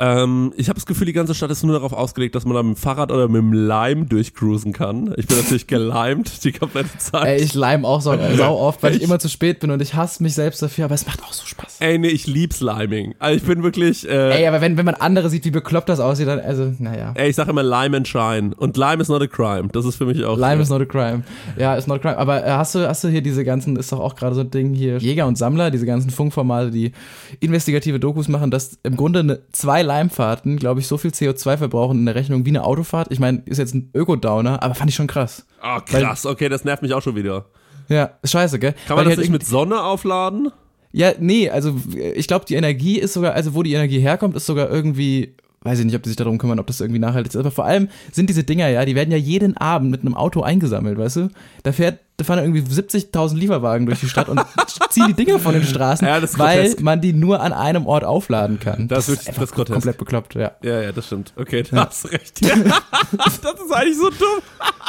Ähm, ich habe das Gefühl, die ganze Stadt ist nur darauf ausgelegt, dass man da mit dem Fahrrad oder mit dem Lime durchcruisen kann. Ich bin natürlich gelimed die komplette Zeit. Ey, ich leim auch so [laughs] sau oft, weil ich Echt? immer zu spät bin und ich hasse mich selbst dafür, aber es macht auch so Spaß. Ey, nee, ich lieb's Liming. Also ich bin wirklich, äh, Ey, aber wenn, wenn man andere sieht, wie bekloppt das aussieht, dann, also, naja. ey, ich sag immer Lime and Shine. Und Lime is not a crime. Das ist für mich auch. Lime is not a crime. Ja, is not a crime. Aber äh, hast du, hast du hier diese ganzen, ist doch auch gerade so ein Ding hier, Jäger und Sammler, diese ganzen Funkformate, die investigative Dokus machen, dass im Grunde eine, zwei Limefahrten, glaube ich, so viel CO2 verbrauchen in der Rechnung wie eine Autofahrt. Ich meine, ist jetzt ein Ökodowner, aber fand ich schon krass. Oh, krass. Okay, das nervt mich auch schon wieder. Ja, ist scheiße, gell? Kann Weil man die das halt nicht mit Sonne aufladen? Ja, nee, also ich glaube, die Energie ist sogar, also wo die Energie herkommt, ist sogar irgendwie, weiß ich nicht, ob die sich darum kümmern, ob das irgendwie nachhaltig ist, aber vor allem sind diese Dinger ja, die werden ja jeden Abend mit einem Auto eingesammelt, weißt du? Da fährt, da fahren irgendwie 70.000 Lieferwagen durch die Stadt und [laughs] ziehen die Dinger von den Straßen, Ja, das weil grotesk. man die nur an einem Ort aufladen kann. Das ist wirklich- das ist grotesk. komplett bekloppt, ja. Ja, ja, das stimmt. Okay, du hast recht. [laughs] das ist eigentlich so dumm.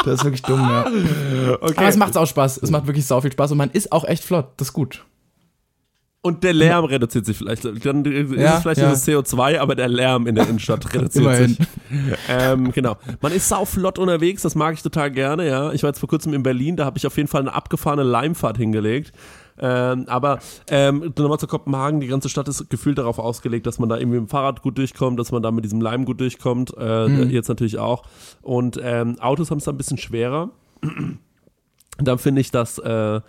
Das ist wirklich dumm, ja. [laughs] Okay. Aber es macht auch Spaß. Es macht wirklich sau viel Spaß und man ist auch echt flott. Das ist gut. Und der Lärm reduziert sich vielleicht. Dann ist Ja, es vielleicht ja. dieses CO2, aber der Lärm in der Innenstadt [laughs] reduziert Immerhin. sich. Ähm, genau. Man ist sau flott unterwegs, das mag ich total gerne, ja. Ich war jetzt vor kurzem in Berlin, da habe ich auf jeden Fall eine abgefahrene Leimfahrt hingelegt. Ähm, aber ähm, nochmal zu Kopenhagen, die ganze Stadt ist gefühlt darauf ausgelegt, dass man da irgendwie mit dem Fahrrad gut durchkommt, dass man da mit diesem Leim gut durchkommt, äh, Mhm. jetzt natürlich auch. Und ähm, Autos haben es da ein bisschen schwerer. [clears throat] dann finde ich, dass äh,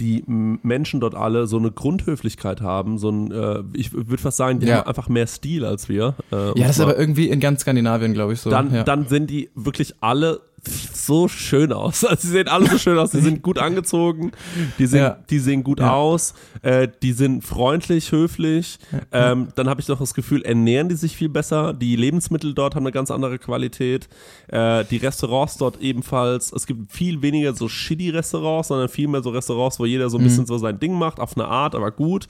die Menschen dort alle so eine Grundhöflichkeit haben, so ein, äh, ich würde fast sagen, die Ja. haben einfach mehr Stil als wir. Äh, Ja, das ist aber irgendwie in ganz Skandinavien, glaube ich, so. dann, ja. dann sind die wirklich alle so schön aus. Also sie sehen alle so schön aus. Die sind gut angezogen, die sehen, Ja. die sehen gut Ja. aus, äh, die sind freundlich, höflich. Ähm, dann habe ich noch das Gefühl, ernähren die sich viel besser. Die Lebensmittel dort haben eine ganz andere Qualität. Äh, die Restaurants dort ebenfalls. Es gibt viel weniger so shitty Restaurants, sondern viel mehr so Restaurants, wo jeder so ein Mhm. bisschen so sein Ding macht, auf eine Art, aber gut.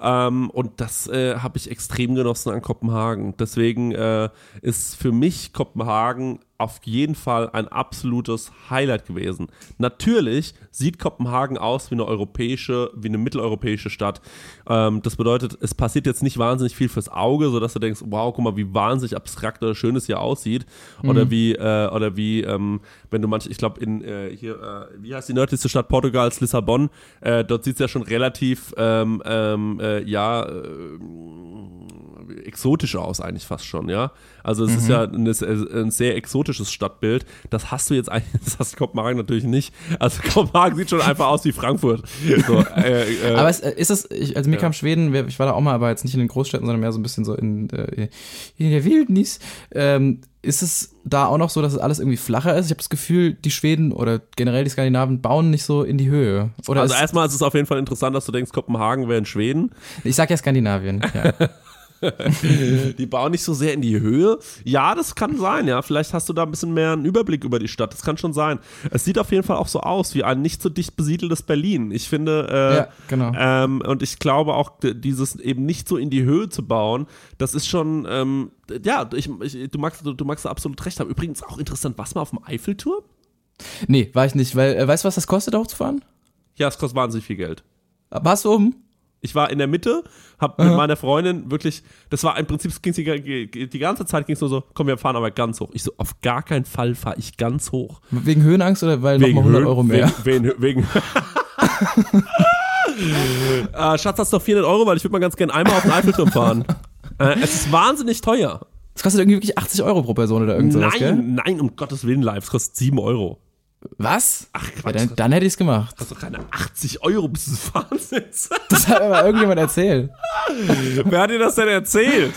Ähm, und das äh, habe ich extrem genossen an Kopenhagen. Deswegen äh, ist für mich Kopenhagen auf jeden Fall ein absolutes Highlight gewesen. Natürlich sieht Kopenhagen aus wie eine europäische, wie eine mitteleuropäische Stadt. Ähm, das bedeutet, es passiert jetzt nicht wahnsinnig viel fürs Auge, sodass du denkst, wow, guck mal, wie wahnsinnig abstrakt oder schön es hier aussieht. Oder wie, äh, oder wie, ähm, wenn du manche, ich glaube, in äh, hier, äh, wie heißt die nördlichste Stadt Portugals, Lissabon, äh, dort sieht es ja schon relativ, ähm, ähm, äh, ja, äh, exotisch aus eigentlich fast schon, ja. Also es ist ja ein, ein sehr exotisches Stadtbild. Das hast du jetzt eigentlich, [laughs] das hast Kopenhagen natürlich nicht. Also Kopenhagen sieht schon einfach aus wie Frankfurt. So, äh, [laughs] äh, Aber es, äh, ist es, ich, also mir Ja. kam Schweden, ich war da auch mal, aber jetzt nicht in den Großstädten, sondern mehr so ein bisschen so in, äh, in der Wildnis. Ähm, ist es da auch noch so, dass es alles irgendwie flacher ist? Ich habe das Gefühl, die Schweden oder generell die Skandinaven bauen nicht so in die Höhe. Oder also erstmal ist es auf jeden Fall interessant, dass du denkst, Kopenhagen wäre in Schweden. ich sag ja Skandinavien. Ja. [laughs] [laughs] die bauen nicht so sehr in die Höhe. Ja, das kann sein, ja. Vielleicht hast du da ein bisschen mehr einen Überblick über die Stadt. Das kann schon sein. Es sieht auf jeden Fall auch so aus wie ein nicht so dicht besiedeltes Berlin. Ich finde, äh, Ja, genau. ähm, und ich glaube auch, dieses eben nicht so in die Höhe zu bauen, das ist schon, ähm, ja, ich, ich, du, magst, du, du magst da absolut recht haben. Übrigens auch interessant, was mal auf dem Eiffelturm? Nee, war ich nicht, weil, äh, weißt du, was das kostet, hochzufahren? Ja, es kostet wahnsinnig viel Geld. Warst du oben? Ich war in der Mitte, hab mit meiner Freundin wirklich, das war im Prinzip, es ging die, die ganze Zeit ging es nur so, komm, wir fahren aber ganz hoch. Ich so, auf gar keinen Fall fahre ich ganz hoch. Wegen Höhenangst oder weil nochmal 100 Höhen- Euro mehr? Wegen, wegen, wegen äh, [laughs] [laughs] Schatz, hast du noch 400 Euro, weil ich würde mal ganz gerne einmal auf den Eiffelturm fahren. äh, es ist wahnsinnig teuer. Das kostet irgendwie wirklich 80 Euro pro Person oder irgend sowas, gell? nein, nein, um Gottes Willen, live. Es kostet 7 Euro. Was? Ach, Ja, Quatsch. dann, dann hätte ich's gemacht. das ist doch keine 80 Euro, bist du Wahnsinns. [laughs] Das hat mir mal irgendjemand erzählt. Wer hat dir das denn erzählt?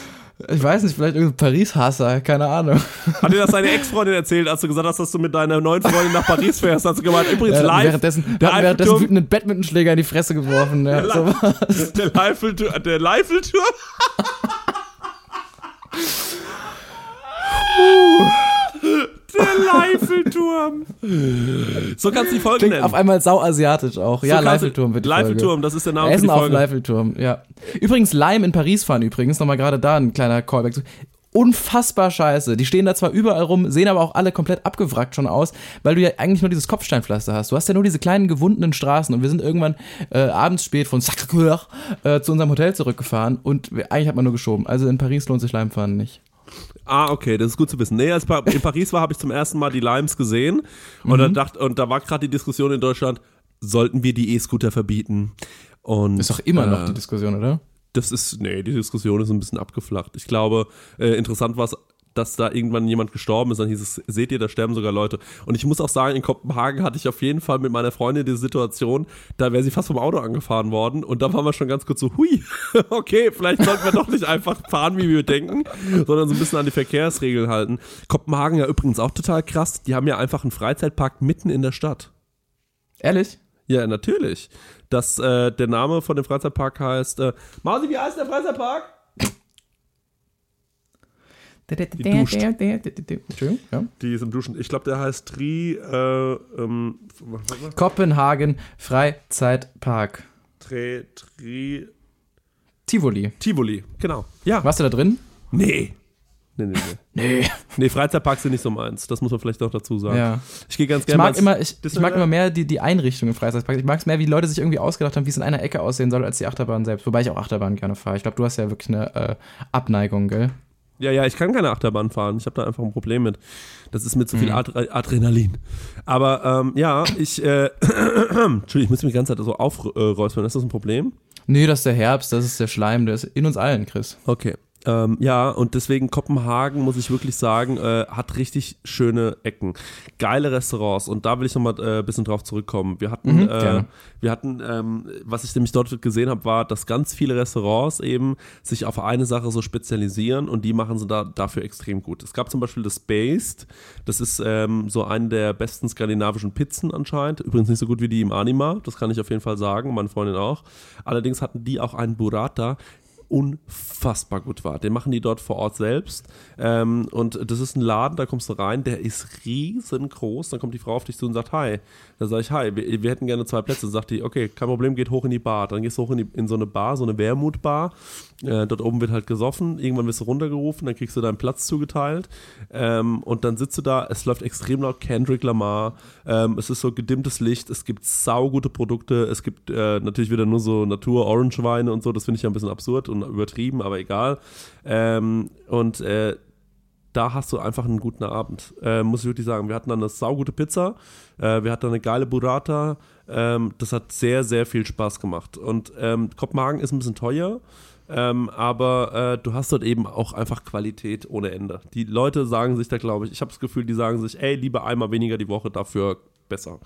Ich weiß nicht, vielleicht irgendein Paris-Hasser, keine Ahnung. Hat dir das deine [laughs] Ex-Freundin erzählt, als du gesagt hast, dass du mit deiner neuen Freundin nach Paris fährst? Hast du gemeint, übrigens Ja, live. währenddessen, der der hat währenddessen Eiffelturm, wütend einen Badmintonschläger in die Fresse geworfen. Ja, so was. [laughs] der Leifelturm, der Leifelturm. Der Leifelturm. So kannst du die Folge Klingt nennen. auf einmal sauasiatisch auch. Ja, so du- Leifelturm wird die Folge. Leifelturm, das ist der Name für die Essen auf Folge. Leifelturm, ja. Übrigens, Lime in Paris fahren übrigens, nochmal gerade da ein kleiner Callback zu. Unfassbar scheiße. Die stehen da zwar überall rum, sehen aber auch alle komplett abgewrackt schon aus, weil du ja eigentlich nur dieses Kopfsteinpflaster hast. Du hast ja nur diese kleinen gewundenen Straßen und wir sind irgendwann äh, abends spät von Sacré-Cœur äh, zu unserem Hotel zurückgefahren und wir, eigentlich hat man nur geschoben. Also in Paris lohnt sich Lime fahren nicht. Ah, okay, das ist gut zu wissen. Nee, als in Paris war, habe ich zum ersten Mal die Limes gesehen und, Mhm. dann dacht, und da war gerade die Diskussion in Deutschland, sollten wir die E-Scooter verbieten? Und, Ist doch immer äh, noch die Diskussion, oder? Das ist, nee, die Diskussion ist ein bisschen abgeflacht. Ich glaube, äh, interessant war es, dass da irgendwann jemand gestorben ist, dann hieß es, seht ihr, da sterben sogar Leute. Und ich muss auch sagen, in Kopenhagen hatte ich auf jeden Fall mit meiner Freundin die Situation, da wäre sie fast vom Auto angefahren worden und da waren wir schon ganz kurz so, hui, [laughs] okay, vielleicht sollten wir doch nicht einfach fahren, wie wir denken, sondern so ein bisschen an die Verkehrsregeln halten. Kopenhagen ja übrigens auch total krass, die haben ja einfach einen Freizeitpark mitten in der Stadt. Ehrlich? Ja, natürlich. Das, äh, der Name von dem Freizeitpark heißt, äh, Mausi, wie heißt der Freizeitpark? Duscht. Entschuldigung, ja. Die ist im Duschen. Ich glaube, der heißt Tri, äh, ähm. Kopenhagen Freizeitpark. Tre, Tri, Tivoli. Tivoli. Genau. Ja. Warst du da drin? Nee. Nee, nee, nee. [laughs] Nee. Nee, Freizeitparks sind nicht so meins. Das muss man vielleicht noch dazu sagen. Ja. Ich gehe ganz Ich gerne mag, immer, ich, ich mag immer mehr die, die Einrichtung im Freizeitpark. Ich mag es mehr, wie die Leute sich irgendwie ausgedacht haben, wie es in einer Ecke aussehen soll, als die Achterbahn selbst. Wobei ich auch Achterbahn gerne fahre. Ich glaube, du hast ja wirklich eine äh, Abneigung, gell? Ja, ja, ich kann keine Achterbahn fahren. Ich habe da einfach ein Problem mit. Das ist mit zu Mhm. viel Adre Adrenalin. Aber ähm, ja, ich, äh, [clears throat] Entschuldigung, ich muss mich die ganze Zeit so aufräuspern. Ist das ein Problem? Nee, das ist der Herbst, das ist der Schleim, der ist in uns allen, Chris. Okay. Ähm, ja, und deswegen Kopenhagen, muss ich wirklich sagen, äh, hat richtig schöne Ecken. Geile Restaurants. Und da will ich nochmal äh, ein bisschen drauf zurückkommen. Wir hatten, Mhm, äh, wir hatten, ähm, was ich nämlich dort gesehen habe, war, dass ganz viele Restaurants eben sich auf eine Sache so spezialisieren und die machen sie da dafür extrem gut. Es gab zum Beispiel das Based, das ist ähm, so eine der besten skandinavischen Pizzen anscheinend. Übrigens nicht so gut wie die im Anima, das kann ich auf jeden Fall sagen, meine Freundin auch. Allerdings hatten die auch einen Burrata, unfassbar gut war. Den machen die dort vor Ort selbst. Ähm, und das ist ein Laden, da kommst du rein, der ist riesengroß. Dann kommt die Frau auf dich zu und sagt, hi. Da sage ich, hi, wir, wir hätten gerne zwei Plätze. Dann sagt die, okay, kein Problem, geht hoch in die Bar. Dann gehst du hoch in, die, in so eine Bar, so eine Wermutbar. Äh, dort oben wird halt gesoffen. Irgendwann wirst du runtergerufen, dann kriegst du deinen Platz zugeteilt. Ähm, und dann sitzt du da, es läuft extrem laut Kendrick Lamar. Ähm, es ist so gedimmtes Licht, es gibt saugute Produkte. Es gibt äh, natürlich wieder nur so Natur-Orange-Weine und so. Das finde ich ja ein bisschen absurd und übertrieben, aber egal. Ähm, und äh, da hast du einfach einen guten Abend, äh, muss ich wirklich sagen. Wir hatten dann eine saugute Pizza, äh, wir hatten eine geile Burrata. Ähm, das hat sehr, sehr viel Spaß gemacht. Und ähm, Kopenhagen ist ein bisschen teuer. Ähm, aber äh, du hast dort eben auch einfach Qualität ohne Ende. Die Leute sagen sich da, glaube ich, ich habe das Gefühl, die sagen sich, ey, lieber einmal weniger die Woche, dafür besser.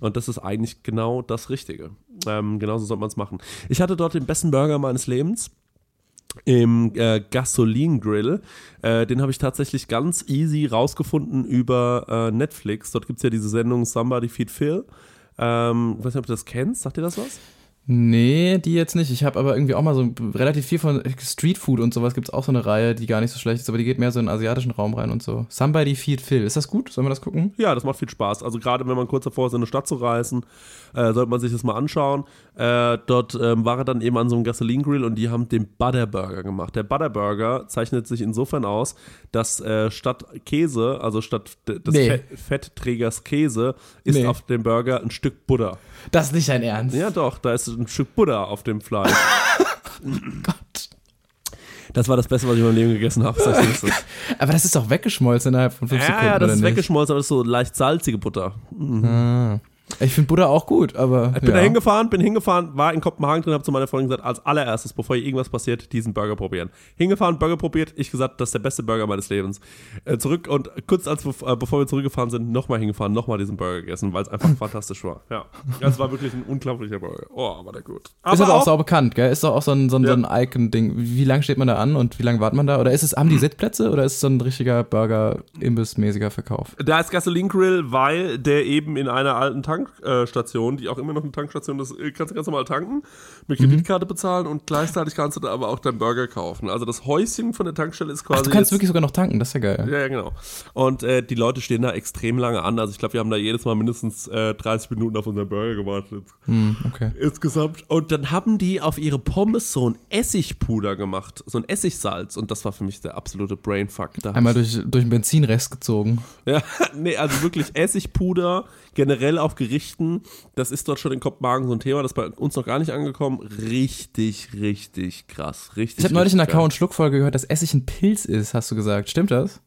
Und das ist eigentlich genau das Richtige. Ähm, genauso sollte man es machen. Ich hatte dort den besten Burger meines Lebens im äh, Gasoline Grill. Äh, den habe ich tatsächlich ganz easy rausgefunden über äh, Netflix. Dort gibt es ja diese Sendung Somebody Feed Phil. Ähm, ich weiß nicht, ob du das kennst. Sagt dir das was? Nee, die jetzt nicht. Ich habe aber irgendwie auch mal so relativ viel von Streetfood und sowas gibt es auch so eine Reihe, die gar nicht so schlecht ist, aber die geht mehr so in den asiatischen Raum rein und so. Somebody Feed Phil. Ist das gut? Sollen wir das gucken? Ja, das macht viel Spaß. Also gerade wenn man kurz davor ist, in eine Stadt zu reisen, äh, sollte man sich das mal anschauen. Äh, dort ähm, war er dann eben an so einem Gasoline-Grill und die haben den Butterburger gemacht. Der Butterburger zeichnet sich insofern aus, dass äh, statt Käse, also statt des Nee. Fett Fettträgers Käse, ist Nee. auf dem Burger ein Stück Butter. Das ist nicht dein Ernst. Ja, doch, da ist ein Stück Butter auf dem Fleisch. [laughs] Gott. Das war das Beste, was ich in meinem Leben gegessen habe. sag ich dir. Aber das ist doch weggeschmolzen innerhalb von fünf Ja, Sekunden. ja, das ist nicht? weggeschmolzen, aber das ist so leicht salzige Butter. Ah. Ich finde Butter auch gut, aber. Ich bin ja. da hingefahren, bin hingefahren, war in Kopenhagen drin, habe zu meiner Freundin gesagt, als allererstes, bevor hier irgendwas passiert, diesen Burger probieren. Hingefahren, Burger probiert, ich gesagt, das ist der beste Burger meines Lebens. Äh, zurück und kurz als äh, bevor wir zurückgefahren sind, nochmal hingefahren, nochmal diesen Burger gegessen, weil es einfach [laughs] fantastisch war. Ja, es war wirklich ein unglaublicher Burger. Oh, war der gut. ist aber auch, sau bekannt, gell? Ist doch auch so ein, so ein, Ja. so ein Icon-Ding. Wie lange steht man da an und wie lange wartet man da? Oder ist es, haben die [clears throat] Sitzplätze oder ist es so ein richtiger Burger-Imbiss-mäßiger Verkauf? Da ist Gasoline Grill, weil der eben in einer alten Tankstation, die auch immer noch eine Tankstation ist, äh, kannst du ganz normal tanken, mit Mhm. Kreditkarte bezahlen und gleichzeitig kannst du da aber auch deinen Burger kaufen. Also das Häuschen von der Tankstelle ist quasi. Ach, du kannst jetzt, wirklich sogar noch tanken, das ist ja geil. Ja, ja, genau. Und äh, die Leute stehen da extrem lange an. Also ich glaube, wir haben da jedes Mal mindestens äh, 30 Minuten auf unseren Burger gewartet. Hm, okay. Insgesamt. Und dann haben die auf ihre Pommes so ein Essigpuder gemacht, so ein Essigsalz. Und das war für mich der absolute Brainfuck. Da Einmal durch, durch den Benzinrest gezogen. ja, [laughs] nee, also wirklich Essigpuder, generell auf Gerichten, das ist dort schon in Kopenhagen so ein Thema, das ist bei uns noch gar nicht angekommen. Richtig, richtig krass. Richtig. Ich habe neulich in der Kau- und Schluckfolge gehört, dass Essig ein Pilz ist, hast du gesagt. Stimmt das?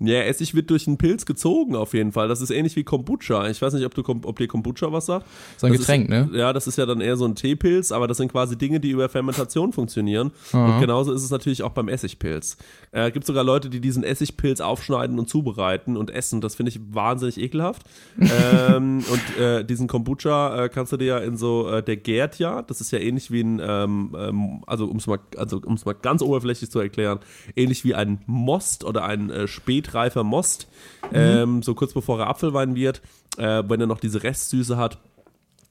Ja, Essig wird durch einen Pilz gezogen auf jeden Fall. Das ist ähnlich wie Kombucha. Ich weiß nicht, ob, du, ob dir Kombucha was sagt. So ein Das Getränk, ist, ne? Ja, das ist ja dann eher so ein Teepilz, aber das sind quasi Dinge, die über Fermentation funktionieren. Aha. Und genauso ist es natürlich auch beim Essigpilz. Äh, gibt sogar Leute, die diesen Essigpilz aufschneiden und zubereiten und essen. Das finde ich wahnsinnig ekelhaft. [laughs] ähm, und äh, diesen Kombucha äh, kannst du dir ja in so, äh, der gärt ja, das ist ja ähnlich wie ein, ähm, ähm, also um es mal, also um's mal ganz oberflächlich zu erklären, ähnlich wie ein Most oder ein äh, spätreifer Most, ähm, so kurz bevor er Apfelwein wird, äh, wenn er noch diese Restsüße hat.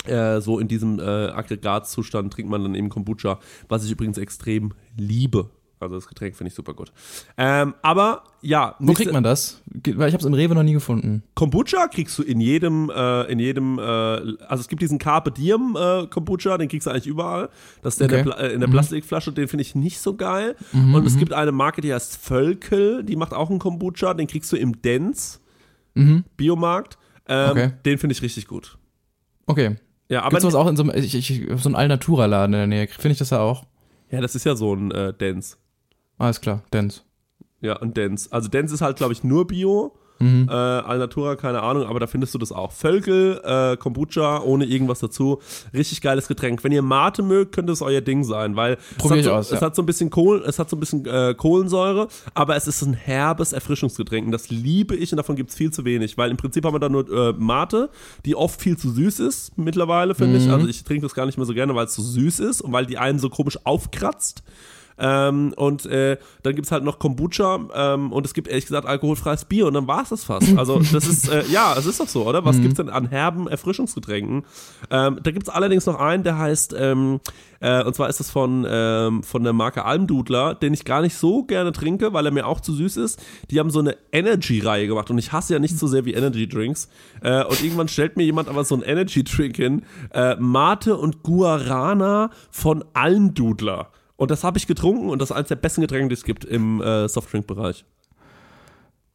Äh, so in diesem äh, Aggregatzustand trinkt man dann eben Kombucha, was ich übrigens extrem liebe. Also das Getränk finde ich super gut. Ähm, aber ja, Wo kriegt man das? Weil ich habe es im Rewe noch nie gefunden. Kombucha kriegst du in jedem, äh, in jedem, äh, also es gibt diesen Carpe Diem äh, Kombucha, den kriegst du eigentlich überall. Das ist der Okay. in der, äh, in der Plastikflasche, den finde ich nicht so geil. Und es gibt eine Marke, die heißt Völkel, die macht auch einen Kombucha, den kriegst du im Dens Biomarkt. Ähm, Okay. Den finde ich richtig gut. Okay. Ja, aber Gibt's sowas auch in so einem, ich, ich, so einem Alnatura-Laden in der Nähe? Finde ich das ja auch? ja, das ist ja so ein äh, Dens. Alles klar, Dance. Ja, und Dens. Also Dens ist halt, glaube ich, nur Bio. Mhm. Äh, Alnatura, keine Ahnung, aber da findest du das auch. Völkel, äh, Kombucha, ohne irgendwas dazu. Richtig geiles Getränk. Wenn ihr Mate mögt, könnte es euer Ding sein, weil es, ich hat so, aus, es ja. hat so ein bisschen Kohl, es hat so ein bisschen äh, Kohlensäure, aber es ist ein herbes Erfrischungsgetränk. Und das liebe ich und davon gibt es viel zu wenig, weil im Prinzip haben wir da nur äh, Mate, die oft viel zu süß ist mittlerweile, finde ich. Mhm. Also ich trinke das gar nicht mehr so gerne, weil es zu süß ist und weil die einen so komisch aufkratzt. Ähm, und äh, dann gibt's halt noch Kombucha ähm, und es gibt ehrlich gesagt alkoholfreies Bier und dann war's das fast. Also das ist, äh, ja, es ist doch so, oder? Was gibt's denn an herben Erfrischungsgetränken? Ähm, da gibt's allerdings noch einen, der heißt, ähm, äh, und zwar ist das von, ähm, von der Marke Almdudler, den ich gar nicht so gerne trinke, weil er mir auch zu süß ist. Die haben so eine Energy-Reihe gemacht und ich hasse ja nicht so sehr wie Energy-Drinks. Äh, und irgendwann stellt mir jemand aber so einen Energy-Drink hin, äh, Mate und Guarana von Almdudler. Und das habe ich getrunken und das ist eines der besten Getränke, die es gibt im äh, Softdrink-Bereich.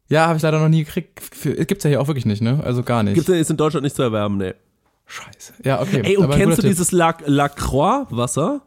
Ja, habe ich leider noch nie gekriegt. Gibt's ja hier auch wirklich nicht, ne? Also gar nicht. Gibt es in Deutschland nicht zu erwerben, nee. Scheiße. Ja, okay. Ey, und aber kennst du guter dieses La, La? Tipp.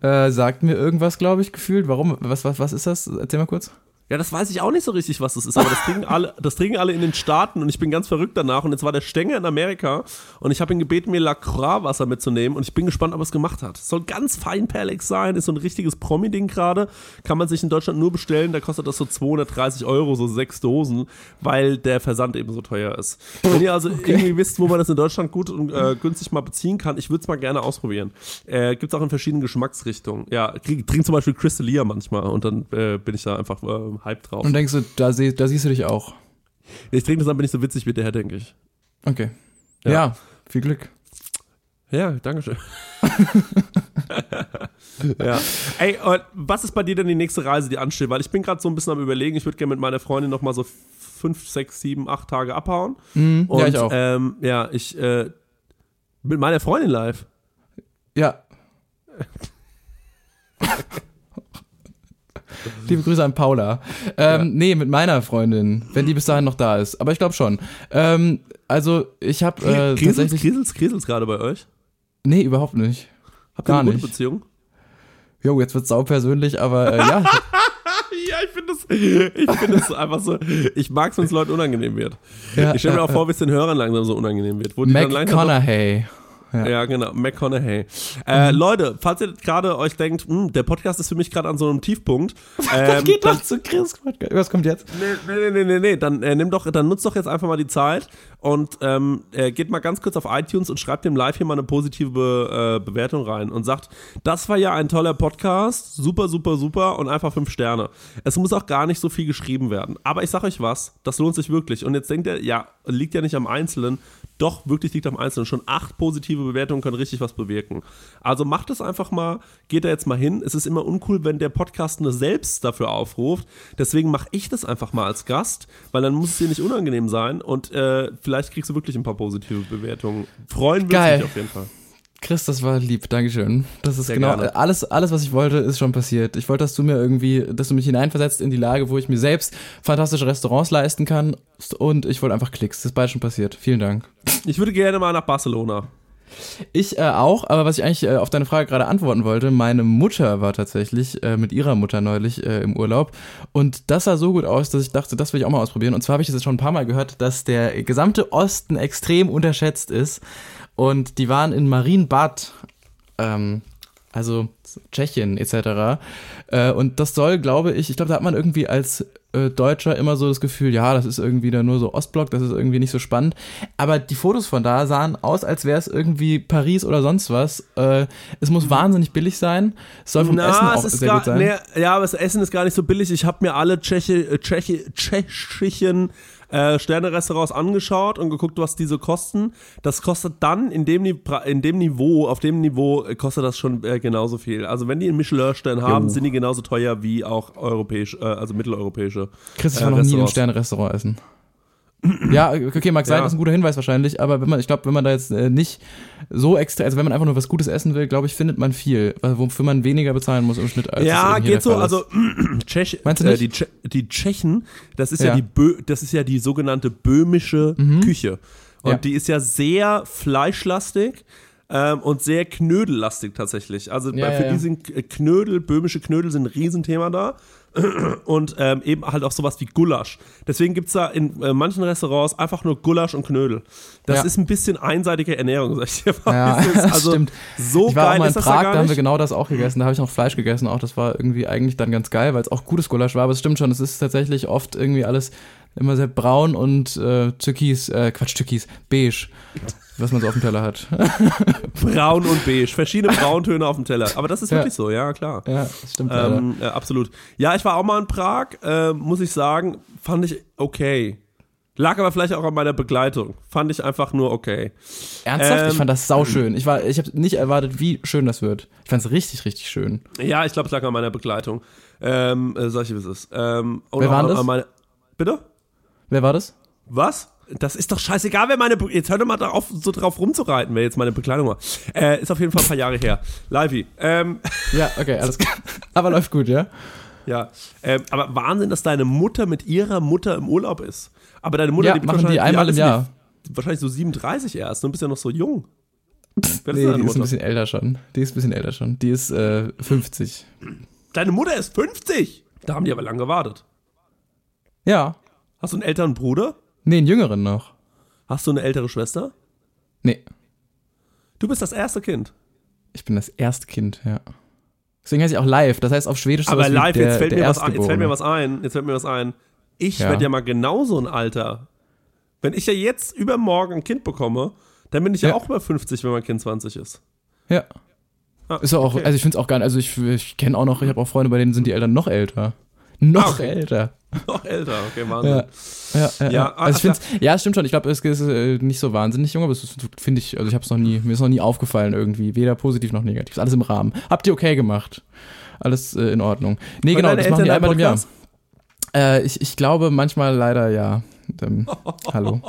Äh, sagt mir irgendwas, glaube ich, gefühlt. Warum? Was, was, was ist das? Erzähl mal kurz. Ja, das weiß ich auch nicht so richtig, was das ist, aber das trinken alle, [laughs] das trinken alle in den Staaten und ich bin ganz verrückt danach. Und jetzt war der Stenger in Amerika und ich habe ihn gebeten, mir Lacroix-Wasser mitzunehmen und ich bin gespannt, ob er es gemacht hat. Soll ganz feinperlig sein, ist so ein richtiges Promi-Ding gerade. Kann man sich in Deutschland nur bestellen, da kostet das so 230 Euro, so sechs Dosen, weil der Versand eben so teuer ist. Wenn ihr also [laughs] irgendwie wisst, wo man das in Deutschland gut und äh, günstig mal beziehen kann, ich würde es mal gerne ausprobieren. Äh, Gibt es auch in verschiedenen Geschmacksrichtungen. Ja, krieg- trink zum Beispiel Crystalia manchmal und dann äh, bin ich da einfach äh, hype drauf. Und denkst du, da, seh, da siehst du dich auch. Ich trinke das dann, bin ich so witzig wie der, denke ich. Okay. Ja. Ja, viel Glück. Ja, danke schön. [laughs] ja. Ey, und was ist bei dir denn die nächste Reise, die ansteht? Weil ich bin gerade so ein bisschen am überlegen, ich würde gerne mit meiner Freundin noch mal so fünf, sechs, sieben, acht Tage abhauen. Mhm, Und ja, ich auch. Ähm, ja, ich äh, mit meiner Freundin live. Ja. [laughs] Liebe Grüße an Paula. Ähm, Ja. Nee, mit meiner Freundin, wenn die bis dahin noch da ist. Aber ich glaube schon. Ähm, also, ich habe äh, Kriselt's, tatsächlich. kriselt's, kriselt's gerade bei euch? Nee, überhaupt nicht. Habt ihr eine gute nicht. Beziehung? Jo, jetzt wird's sau persönlich, aber äh, ja. [laughs] Ja, ich finde ich finde es einfach so, ich mag es, wenn es Leuten unangenehm wird. ja Ich stelle mir ja, auch vor, wie es den Hörern langsam so unangenehm wird. Wo langsam McConaughey. Ja. Ja, genau, McConaughey. Äh, Mhm. Leute, falls ihr gerade euch denkt, hm, der Podcast ist für mich gerade an so einem Tiefpunkt, [laughs] ähm, Geht doch zu Chris. Was kommt jetzt? nee, nee, nee, nee, nee, dann äh, nimm doch, dann nutzt doch jetzt einfach mal die Zeit und ähm, äh, geht mal ganz kurz auf iTunes und schreibt dem Live hier mal eine positive Be äh, Bewertung rein und sagt, das war ja ein toller Podcast, super, super, super und einfach fünf Sterne. Es muss auch gar nicht so viel geschrieben werden. Aber ich sag euch was, das lohnt sich wirklich. Und jetzt denkt ihr, ja, liegt ja nicht am Einzelnen. Doch, wirklich liegt am Einzelnen. Schon acht positive Bewertungen können richtig was bewirken. Also macht es einfach mal, geht da jetzt mal hin. Es ist immer uncool, wenn der Podcast nur selbst dafür aufruft. Deswegen mache ich das einfach mal als Gast, weil dann muss es dir nicht unangenehm sein und äh, vielleicht kriegst du wirklich ein paar positive Bewertungen. Freuen würde Geil. mich auf jeden Fall. Chris, das war lieb, Dankeschön. Das ist Sehr genau gerne. alles, alles, was ich wollte, ist schon passiert. Ich wollte, dass du mir irgendwie, dass du mich hineinversetzt in die Lage, wo ich mir selbst fantastische Restaurants leisten kann. Und ich wollte einfach Klicks. Das ist beides schon passiert. Vielen Dank. Ich würde gerne mal nach Barcelona. Ich äh, auch, aber was ich eigentlich äh, auf deine Frage gerade antworten wollte, meine Mutter war tatsächlich äh, mit ihrer Mutter neulich äh, im Urlaub und das sah so gut aus, dass ich dachte, das will ich auch mal ausprobieren. Und zwar habe ich es jetzt schon ein paar Mal gehört, dass der gesamte Osten extrem unterschätzt ist und die waren in Marienbad, ähm, also Tschechien etc. Äh, und das soll, glaube ich, ich glaube, da hat man irgendwie als äh, Deutscher immer so das Gefühl, ja, das ist irgendwie da nur so Ostblock, das ist irgendwie nicht so spannend. Aber die Fotos von da sahen aus, als wäre es irgendwie Paris oder sonst was. Äh, es muss wahnsinnig billig sein. Es soll vom Essen auch sehr gar, gut sein. Nee, ja, aber das Essen ist gar nicht so billig. Ich habe mir alle Tscheche, äh, Tscheche, tschechischen äh, Sterne-Restaurants angeschaut und geguckt, was diese kosten. Das kostet dann in dem, in dem Niveau, auf dem Niveau äh, kostet das schon äh, genauso viel. Also wenn die einen Michelin-Stern haben, Jo. sind die genauso teuer wie auch europäisch, äh, also mitteleuropäische. Chris, ich äh, war noch nie im. Sterne-Restaurant essen. Ja, okay, mag sein, Ja. das ist ein guter Hinweis wahrscheinlich, aber wenn man, ich glaube, wenn man da jetzt äh, nicht so extra, also wenn man einfach nur was Gutes essen will, glaube ich, findet man viel, wofür man weniger bezahlen muss im Schnitt als Ja, geht so. Also [clears throat] Tschech, Meinst du äh, nicht? die, Tsche die Tschechen, das ist ja, Ja. die Bö das ist ja die sogenannte böhmische Küche. Und Ja. die ist ja sehr fleischlastig. Ähm, und sehr knödellastig tatsächlich. Also Ja, bei- für ja, die ja. sind Knödel, böhmische Knödel sind ein Riesenthema da. Und ähm, eben halt auch sowas wie Gulasch. Deswegen gibt's da in äh, manchen Restaurants einfach nur Gulasch und Knödel. Das Ja. ist ein bisschen einseitige Ernährung, sag ich dir mal. Ja, [laughs] also stimmt. so ich war geil mal in Prag, da da, haben wir genau das auch gegessen. Da habe ich noch Fleisch gegessen. Auch das war irgendwie eigentlich dann ganz geil, weil es auch gutes Gulasch war. Aber es stimmt schon, es ist tatsächlich oft irgendwie alles immer sehr braun und äh, türkis, äh, Quatsch, türkis, beige, was man so auf dem Teller hat. [laughs] Braun und beige, verschiedene Brauntöne auf dem Teller. Aber das ist Ja. wirklich so, ja, klar. ja, das stimmt. Ähm, äh, absolut. Ja, ich war auch mal in Prag, äh, muss ich sagen, fand ich okay. Lag aber vielleicht auch an meiner Begleitung. Fand ich einfach nur okay. Ernsthaft? ähm, ich fand das sauschön. Ich, war, ich habe nicht erwartet, wie schön das wird. Ich fand es richtig, richtig schön. Ja, ich glaube, es lag an meiner Begleitung. Ähm, äh, sag ich, wie es ist. Ähm, Wer an, das? Meine, bitte? Wer war das? Was? Das ist doch scheißegal, wer meine. Be jetzt hör doch mal darauf, so drauf rumzureiten, wer jetzt meine Bekleidung war. Äh, ist auf jeden Fall ein paar Jahre her. Livey. Ähm, Ja, okay, alles klar. Aber läuft gut, ja? Ja, ähm, aber Wahnsinn, dass deine Mutter mit ihrer Mutter im Urlaub ist. Aber deine Mutter Ja, lebt machen wahrscheinlich die einmal im Jahr. nicht- Wahrscheinlich so 37 erst, du bist ja noch so jung. Wer ist Nee, die ist ein bisschen älter schon. Die ist ein bisschen älter schon. Die ist äh, 50. Deine Mutter ist 50! Da haben die aber lange gewartet. Ja. Hast du einen älteren Bruder? Nee, einen jüngeren noch. Hast du eine ältere Schwester? Nee, Du bist das erste Kind. ich bin das erste Kind, ja. Deswegen heiße ich auch live. Das heißt auf Schwedisch Aber live, der, jetzt, fällt mir was ein, jetzt fällt mir was ein. Jetzt fällt mir was ein. Ich Ja. werde ja mal genauso ein Alter. Wenn ich ja jetzt übermorgen ein Kind bekomme, dann bin ich ja, Ja. auch über 50, wenn mein Kind 20 ist. Ja. Ah, Ist ja auch, okay. also ich finde es auch gar nicht, also ich, ich kenne auch noch, ich habe auch Freunde, bei denen sind die Eltern noch älter. Noch okay. älter. [laughs] Noch älter, okay, Wahnsinn. Ja, ja, ja. Ja, also ich ja, stimmt schon. Ich glaube, es ist äh, nicht so wahnsinnig jung, aber es finde ich, also ich habe es noch nie, mir ist noch nie aufgefallen irgendwie, weder positiv noch negativ. Ist alles im Rahmen. Habt ihr okay gemacht? Alles äh, in Ordnung. Nee, Hören genau, das machen die einmal im Jahr. Äh, ich, ich glaube manchmal leider ja. Ähm, [laughs] hallo.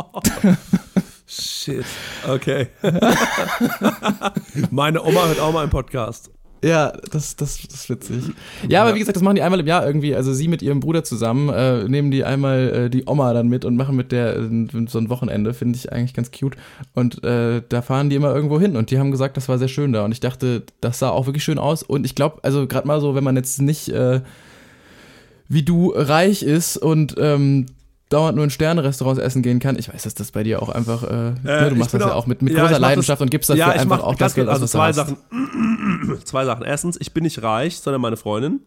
Shit. Okay. [laughs] Meine Oma hört auch mal einen Podcast. Ja, das, das, das ist witzig. Ja, aber wie gesagt, das machen die einmal im Jahr irgendwie. Also sie mit ihrem Bruder zusammen äh, nehmen die einmal äh, die Oma dann mit und machen mit der äh, so ein Wochenende. Finde ich eigentlich ganz cute. Und äh, da fahren die immer irgendwo hin. Und die haben gesagt, das war sehr schön da. Und ich dachte, das sah auch wirklich schön aus. Und ich glaube, also gerade mal so, wenn man jetzt nicht äh, wie du reich ist und ähm, dauernd nur in Sterne-Restaurants essen gehen kann. Ich weiß, dass das bei dir auch einfach, äh, ne, du machst das ja auch- auch mit, mit ja, großer mach das- Leidenschaft und gibst dafür ja, einfach mach auch das Geld aus, also zwei. Sachen. [clears throat] zwei Sachen. Erstens, ich bin nicht reich, sondern meine Freundin.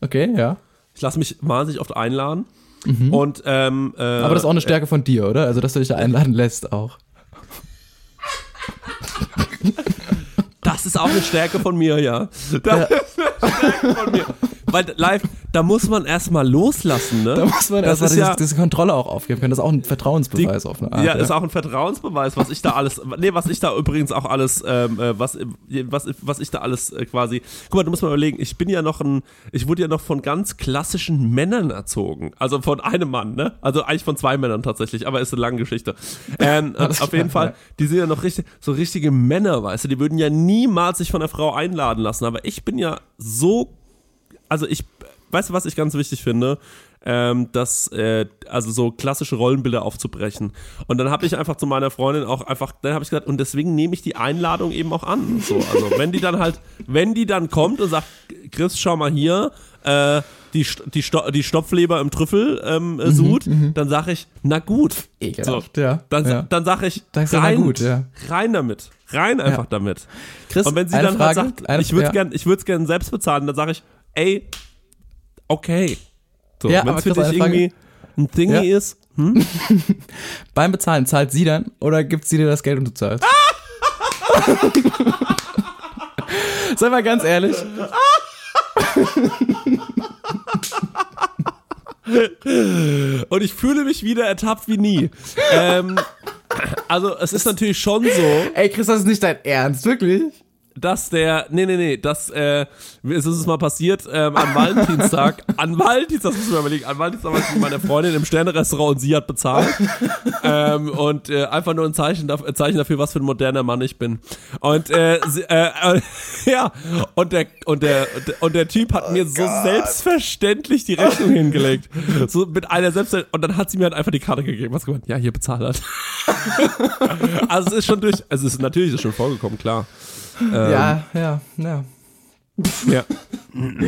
Okay, ja. Ich lasse mich wahnsinnig oft einladen. Und, ähm, äh, Mhm. Aber das ist auch eine Stärke von dir, oder? Also, dass du dich da einladen lässt auch. Das ist auch eine Stärke von mir, ja. Das ist eine Stärke von mir. Weil live, da muss man erstmal loslassen, ne? Da muss man erstmal diese, ja, diese Kontrolle auch aufgeben können. Das ist auch ein Vertrauensbeweis auf eine Art. ja, ist auch ein Vertrauensbeweis, was ich da alles, nee, was ich da übrigens auch alles, ähm, äh, was, was, was ich da alles äh, quasi, guck mal, du musst mal überlegen, ich bin ja noch ein, ich wurde ja noch von ganz klassischen Männern erzogen, also von einem Mann, ne, also eigentlich von zwei Männern tatsächlich, aber ist eine lange Geschichte. Ähm, [laughs] auf jeden Fall, ja. die sind ja noch richtig, so richtige Männer, weißt du, die würden ja niemals sich von der Frau einladen lassen, aber ich bin ja so, also ich, weißt du, was ich ganz wichtig finde? Ähm, das, äh, also so klassische Rollenbilder aufzubrechen. Und dann habe ich einfach zu meiner Freundin auch einfach, dann habe ich gesagt, und deswegen nehme ich die Einladung eben auch an. So, also wenn die dann halt, wenn die dann kommt und sagt, Chris, schau mal hier, äh, die, die, Sto die Stopfleber im Trüffel ähm, äh, sud, dann sage ich, na gut. Ekelhaft, ja. Dann, ja. dann sage ich, na rein, gut, ja. rein damit. Rein einfach damit. Chris, Und wenn sie dann Frage, halt sagt, eine- ich würde es ja. gern, ich würde es gern selbst bezahlen, dann sage ich, ey, okay. So, Ja, wenn es für dich irgendwie ein Dingi Ja. ist, hm? [laughs] Beim Bezahlen zahlt sie dann oder gibt sie dir das Geld und du zahlst? [laughs] Sei mal ganz ehrlich. [laughs] und ich fühle mich wieder ertappt wie nie. ähm, also es ist natürlich schon so, Ey, Chris, das ist nicht dein Ernst, wirklich? Dass der, nee, nee, nee, dass, äh, es ist es mal passiert, ähm, an Valentinstag, [laughs] an Valentinstag, das müssen wir überlegen, an Valentinstag war ich mit meiner Freundin im Sternerestaurant und sie hat bezahlt. ähm, und äh, einfach nur ein Zeichen, dafür, ein Zeichen dafür, was für ein moderner Mann ich bin. Und, äh, sie, äh, äh, [laughs] ja, und der, und der, und der Typ hat mir so selbstverständlich die Rechnung hingelegt. So mit einer selbst, und dann hat sie mir halt einfach die Karte gegeben, was gemeint, ja, hier bezahlt hat. [laughs] also es ist schon durch, also es ist natürlich ist schon vorgekommen, klar. Ähm, Ja, ja, ja. ja. [clears throat]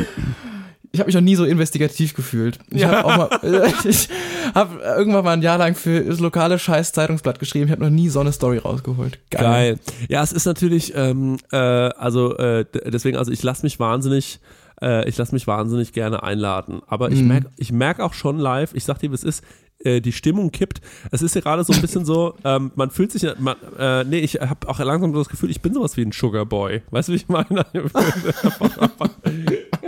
Ich habe mich noch nie so investigativ gefühlt. Ich Ja. habe auch mal, [laughs] ich habe irgendwann mal ein Jahr lang für das lokale scheiß Zeitungsblatt geschrieben. Ich habe noch nie so eine Story rausgeholt. Geil. Geil. Ja, es ist natürlich, ähm, äh, also äh, deswegen, also ich lasse mich wahnsinnig, äh, ich lasse mich wahnsinnig gerne einladen. Aber ich Mhm. merke, ich merke auch schon live, ich sag dir, wie es ist, äh, die Stimmung kippt. Es ist ja gerade so ein bisschen so, [laughs] ähm, man fühlt sich, man, äh, nee, ich habe auch langsam so das Gefühl, ich bin sowas wie ein Sugar Boy. Weißt du, wie ich meine? [laughs] [laughs]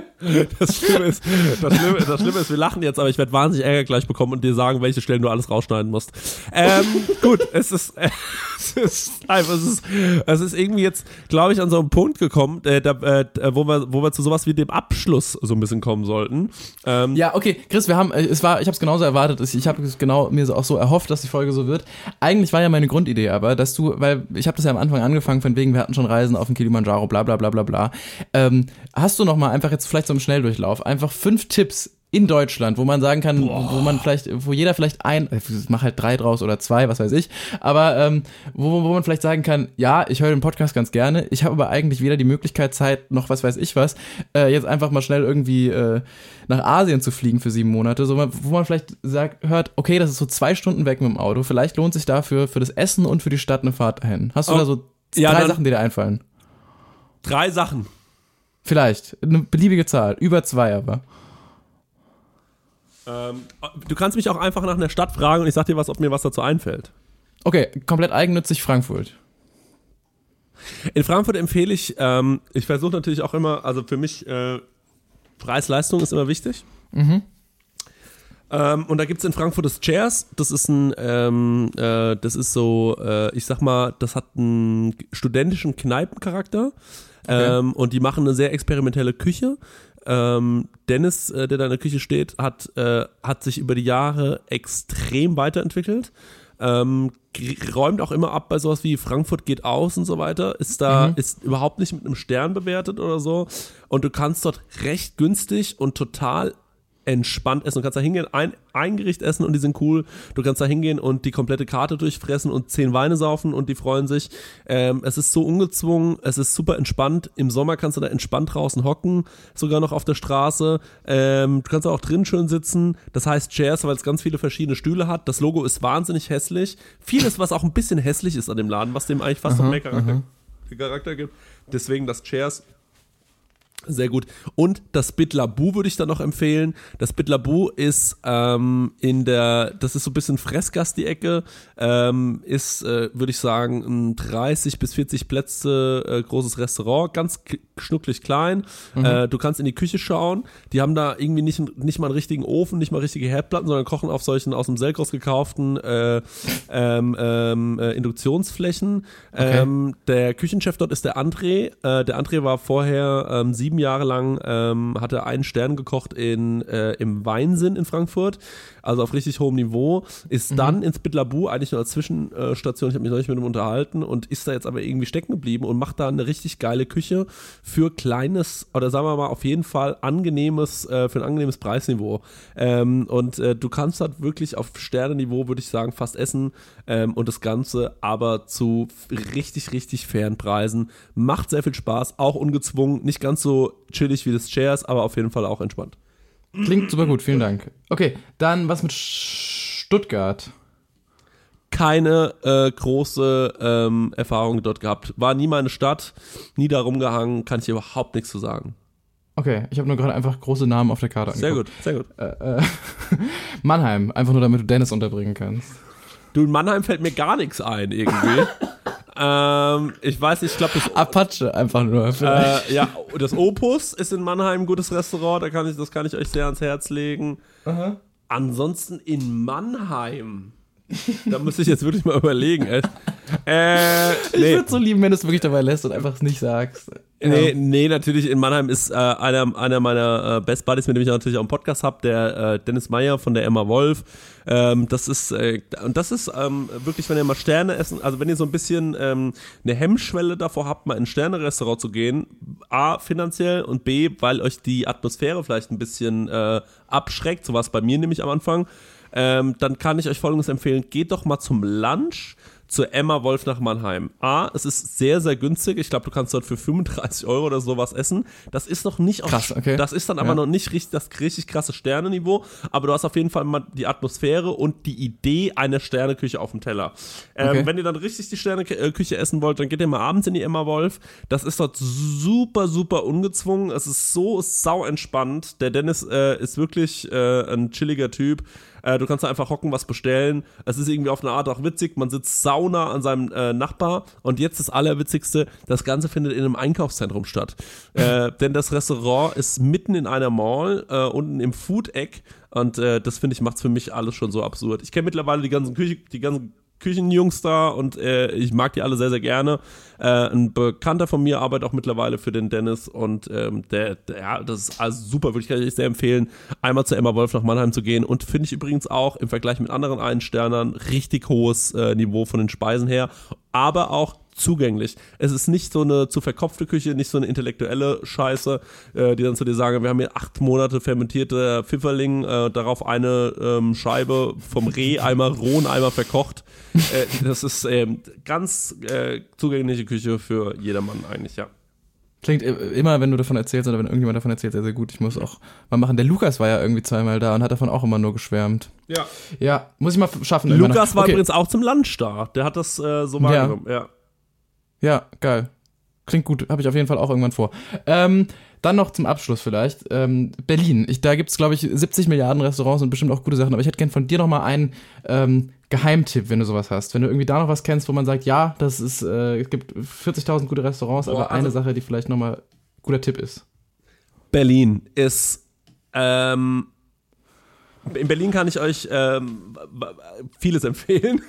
Das Schlimme, ist, das, Schlimme, das Schlimme ist, wir lachen jetzt, aber ich werde wahnsinnig Ärger gleich bekommen und dir sagen, welche Stellen du alles rausschneiden musst. Ähm, gut, es ist, äh, [laughs] es ist, einfach, es ist, es ist irgendwie jetzt, glaube ich, an so einem Punkt gekommen, äh, da, äh, wo, wir, wo wir zu sowas wie dem Abschluss so ein bisschen kommen sollten. Ähm, Ja, okay, Chris, wir haben, äh, es war, ich habe es genauso erwartet. Ich habe es genau mir auch so erhofft, dass die Folge so wird. Eigentlich war ja meine Grundidee, aber dass du, weil ich habe das ja am Anfang angefangen, von wegen wir hatten schon Reisen auf dem Kilimanjaro, bla bla bla bla bla. Ähm, hast du noch mal einfach jetzt vielleicht im Schnelldurchlauf einfach fünf Tipps in Deutschland, wo man sagen kann, wo man vielleicht, wo jeder vielleicht ein, äh, mach halt drei draus oder zwei, was weiß ich, aber ähm, wo, wo man vielleicht sagen kann, ja, ich höre den Podcast ganz gerne, ich habe aber eigentlich weder die Möglichkeit, Zeit, noch was weiß ich was, äh, jetzt einfach mal schnell irgendwie äh, nach Asien zu fliegen für sieben Monate, so, wo man vielleicht sagt, hört, okay, das ist so zwei Stunden weg mit dem Auto, vielleicht lohnt sich dafür für das Essen und für die Stadt eine Fahrt dahin. Hast du Oh, da so ja, drei Sachen, die dir einfallen? Drei Sachen. Vielleicht, eine beliebige Zahl, über zwei aber. Ähm, du kannst mich auch einfach nach einer Stadt fragen und ich sag dir was, ob mir was dazu einfällt. Okay, komplett eigennützig Frankfurt. In Frankfurt empfehle ich, ähm, ich versuche natürlich auch immer, also für mich, äh, Preis-Leistung ist immer wichtig. Mhm. Ähm, und da gibt es in Frankfurt das Chairs. Das ist ein, ähm, äh, das ist so, äh, ich sag mal, das hat einen studentischen Kneipencharakter. Okay. Ähm, und die machen eine sehr experimentelle Küche. Ähm, Dennis, äh, der da in der Küche steht, hat, äh, hat sich über die Jahre extrem weiterentwickelt. Ähm, räumt auch immer ab bei sowas wie Frankfurt geht aus und so weiter. Ist da, mhm. ist überhaupt nicht mit einem Stern bewertet oder so. Und du kannst dort recht günstig und total entspannt essen. Du kannst da hingehen, ein, ein Gericht essen und die sind cool. Du kannst da hingehen und die komplette Karte durchfressen und zehn Weine saufen und die freuen sich. Ähm, es ist so ungezwungen, es ist super entspannt. Im Sommer kannst du da entspannt draußen hocken, sogar noch auf der Straße. Ähm, du kannst auch drin schön sitzen. Das heißt Chairs, weil es ganz viele verschiedene Stühle hat. Das Logo ist wahnsinnig hässlich. Vieles, was auch ein bisschen hässlich ist an dem Laden, was dem eigentlich fast noch mehr Charakter, Charakter gibt. Deswegen das Chairs sehr gut. Und das Bitlabu würde ich dann noch empfehlen. Das Bitlabu ist ähm, in der, das ist so ein bisschen Fressgast die Ecke, ähm, ist, äh, würde ich sagen, ein 30 bis 40 Plätze äh, großes Restaurant, ganz schnucklig klein. Mhm. Äh, du kannst in die Küche schauen. Die haben da irgendwie nicht, nicht mal einen richtigen Ofen, nicht mal richtige Herdplatten, sondern kochen auf solchen aus dem Selkros gekauften äh, ähm, ähm, äh, Induktionsflächen. Okay. Ähm, der Küchenchef dort ist der André. Äh, der André war vorher ähm, sieben sieben Jahre lang ähm, hat er einen Stern gekocht in, äh, im Weinsinn in Frankfurt, also auf richtig hohem Niveau, ist mhm. dann ins Bitlabu, eigentlich nur als Zwischenstation, ich habe mich noch nicht mit ihm unterhalten und ist da jetzt aber irgendwie stecken geblieben und macht da eine richtig geile Küche für kleines, oder sagen wir mal auf jeden Fall angenehmes, äh, für ein angenehmes Preisniveau. Ähm, und äh, du kannst halt wirklich auf Sternenniveau, würde ich sagen, fast essen ähm, und das Ganze aber zu richtig, richtig fairen Preisen. Macht sehr viel Spaß, auch ungezwungen, nicht ganz so chillig wie das Chairs, aber auf jeden Fall auch entspannt. Klingt super gut, vielen Dank. Okay, dann was mit Stuttgart? Keine äh, große ähm, Erfahrung dort gehabt. War nie meine Stadt, nie da rumgehangen, kann ich überhaupt nichts zu sagen. Okay, ich habe nur gerade einfach große Namen auf der Karte angeguckt. Sehr gut, sehr gut. Äh, äh, [laughs] Mannheim, einfach nur damit du Dennis unterbringen kannst. Du, in Mannheim fällt mir gar nichts ein irgendwie. [laughs] Ähm, ich weiß nicht, ich glaube das Apache einfach nur. Äh, ja, das Opus ist in Mannheim ein gutes Restaurant, da kann ich, das kann ich euch sehr ans Herz legen. Aha. Ansonsten in Mannheim. da muss ich jetzt wirklich mal überlegen, ey. Äh, nee. Ich würde so lieben, wenn du es wirklich dabei lässt und einfach es nicht sagst. Nee, nee, natürlich in Mannheim ist äh, einer, einer meiner äh, Best Buddies, mit dem ich natürlich auch einen Podcast habe, der äh, Dennis Meyer von der Emma Wolf. Ähm, das ist äh, und das ist ähm, wirklich, wenn ihr mal Sterne essen, also wenn ihr so ein bisschen ähm, eine Hemmschwelle davor habt, mal in ein Sterne-Restaurant zu gehen, A, finanziell und B, weil euch die Atmosphäre vielleicht ein bisschen äh, abschreckt, so war es bei mir nämlich am Anfang, ähm, dann kann ich euch folgendes empfehlen, geht doch mal zum Lunch zur Emma Wolf nach Mannheim. A, es ist sehr, sehr günstig. Ich glaube, du kannst dort für 35 Euro oder sowas essen. Das ist noch nicht auf, Krass, okay. Das ist dann aber ja. noch nicht richtig, das richtig krasse Sterneniveau. Aber du hast auf jeden Fall mal die Atmosphäre und die Idee einer Sterneküche auf dem Teller. Ähm, okay. Wenn ihr dann richtig die Sterneküche essen wollt, dann geht ihr mal abends in die Emma Wolf. Das ist dort super, super ungezwungen. Es ist so sau entspannt. Der Dennis äh, ist wirklich äh, ein chilliger Typ. Äh, du kannst da einfach hocken, was bestellen. Es ist irgendwie auf eine Art auch witzig. Man sitzt sauna an seinem äh, Nachbar. Und jetzt das Allerwitzigste, das Ganze findet in einem Einkaufszentrum statt. äh, [laughs] denn das Restaurant ist mitten in einer Mall, äh, unten im Food-Eck. Und äh, das finde ich, macht es für mich alles schon so absurd. Ich kenne mittlerweile die ganzen Küche, die ganzen Küchenjungs da und äh, ich mag die alle sehr, sehr gerne. Äh, ein Bekannter von mir arbeitet auch mittlerweile für den Dennis und ähm, der, der, das ist also super, würde ich euch sehr empfehlen, einmal zu Emma Wolf nach Mannheim zu gehen und finde ich übrigens auch im Vergleich mit anderen Einsternern richtig hohes äh, Niveau von den Speisen her, aber auch zugänglich. Es ist nicht so eine zu verkopfte Küche, nicht so eine intellektuelle Scheiße, äh, die dann zu dir sagen, wir haben hier acht Monate fermentierte Pfifferling, äh, darauf eine ähm, Scheibe vom Reh, einmal roh und einmal verkocht. Äh, das ist ähm, ganz äh, zugängliche Küche für jedermann eigentlich, ja. Klingt immer, wenn du davon erzählst oder wenn irgendjemand davon erzählt, sehr, sehr gut. Ich muss auch mal machen. Der Lukas war ja irgendwie zweimal da und hat davon auch immer nur geschwärmt. Ja. Ja, muss ich mal schaffen. Lukas war okay. übrigens auch zum Lunch da. Der hat das äh, so wahrgenommen, ja. ja. Ja, geil. Klingt gut, habe ich auf jeden Fall auch irgendwann vor. Ähm, dann noch zum Abschluss vielleicht. Ähm, Berlin. Ich, da gibt es, glaube ich, 70 Milliarden Restaurants und bestimmt auch gute Sachen. Aber ich hätte gern von dir noch mal einen ähm, Geheimtipp, wenn du sowas hast. Wenn du irgendwie da noch was kennst, wo man sagt, ja, das ist, äh, es gibt 40.000 gute Restaurants, Boah, aber also eine Sache, die vielleicht noch mal guter Tipp ist. Berlin ist ähm, in Berlin kann ich euch ähm, vieles empfehlen,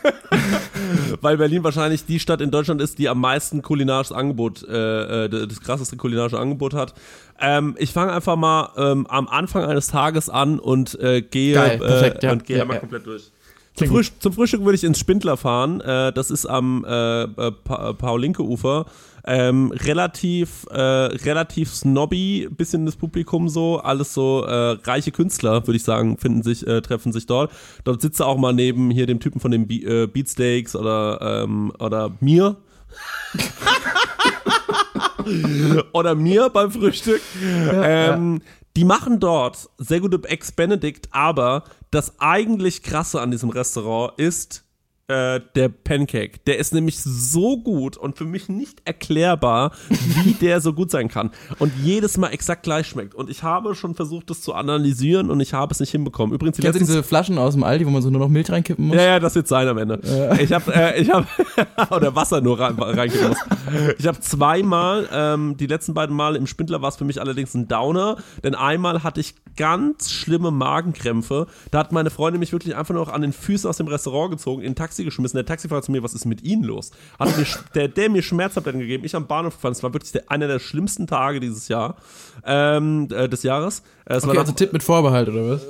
[laughs] weil Berlin wahrscheinlich die Stadt in Deutschland ist, die am meisten kulinarisches Angebot, äh, äh das krasseste kulinarische Angebot hat. Ähm, ich fange einfach mal ähm, am Anfang eines Tages an und äh, gehe, Geil, perfekt, äh, ja. und gehe Ja, einmal ja. komplett durch. Zum, Frühst zum Frühstück würde ich ins Spindler fahren. Äh, das ist am äh, äh, pa Paul-Linke-Ufer. Ähm, relativ, äh, relativ snobby, bisschen das Publikum so, alles so äh, reiche Künstler, würde ich sagen, finden sich, äh, treffen sich dort. Dort sitzt er auch mal neben hier dem Typen von den Be äh, Beatsteaks oder, ähm, oder mir. [laughs] oder mir beim Frühstück. ähm, Die machen dort sehr gute Ex-Benedict, aber das eigentlich krasse an diesem Restaurant ist äh, der Pancake. Der ist nämlich so gut und für mich nicht erklärbar, wie der so gut sein kann. Und jedes Mal exakt gleich schmeckt. Und ich habe schon versucht, das zu analysieren und ich habe es nicht hinbekommen. Übrigens, die letzten diese Flaschen aus dem Aldi, wo man so nur noch Milch reinkippen muss? ja, ja, das wird sein am Ende. Ich habe, äh, ich habe, [laughs] oder Wasser nur rein, reingeben muss. Ich habe zweimal, ähm, die letzten beiden Male im Spindler war es für mich allerdings ein Downer, denn einmal hatte ich ganz schlimme Magenkrämpfe. Da hat meine Freundin mich wirklich einfach nur noch an den Füßen aus dem Restaurant gezogen, in ein Taxi geschmissen. Der Taxifahrer zu mir, was ist mit Ihnen los? Hat mir, der, der mir Schmerztabletten gegeben, ich am Bahnhof gefahren. Es war wirklich der, einer der schlimmsten Tage dieses Jahr, ähm, äh, des Jahres. Äh, Es war Okay, nach- also Tipp mit Vorbehalt, oder was?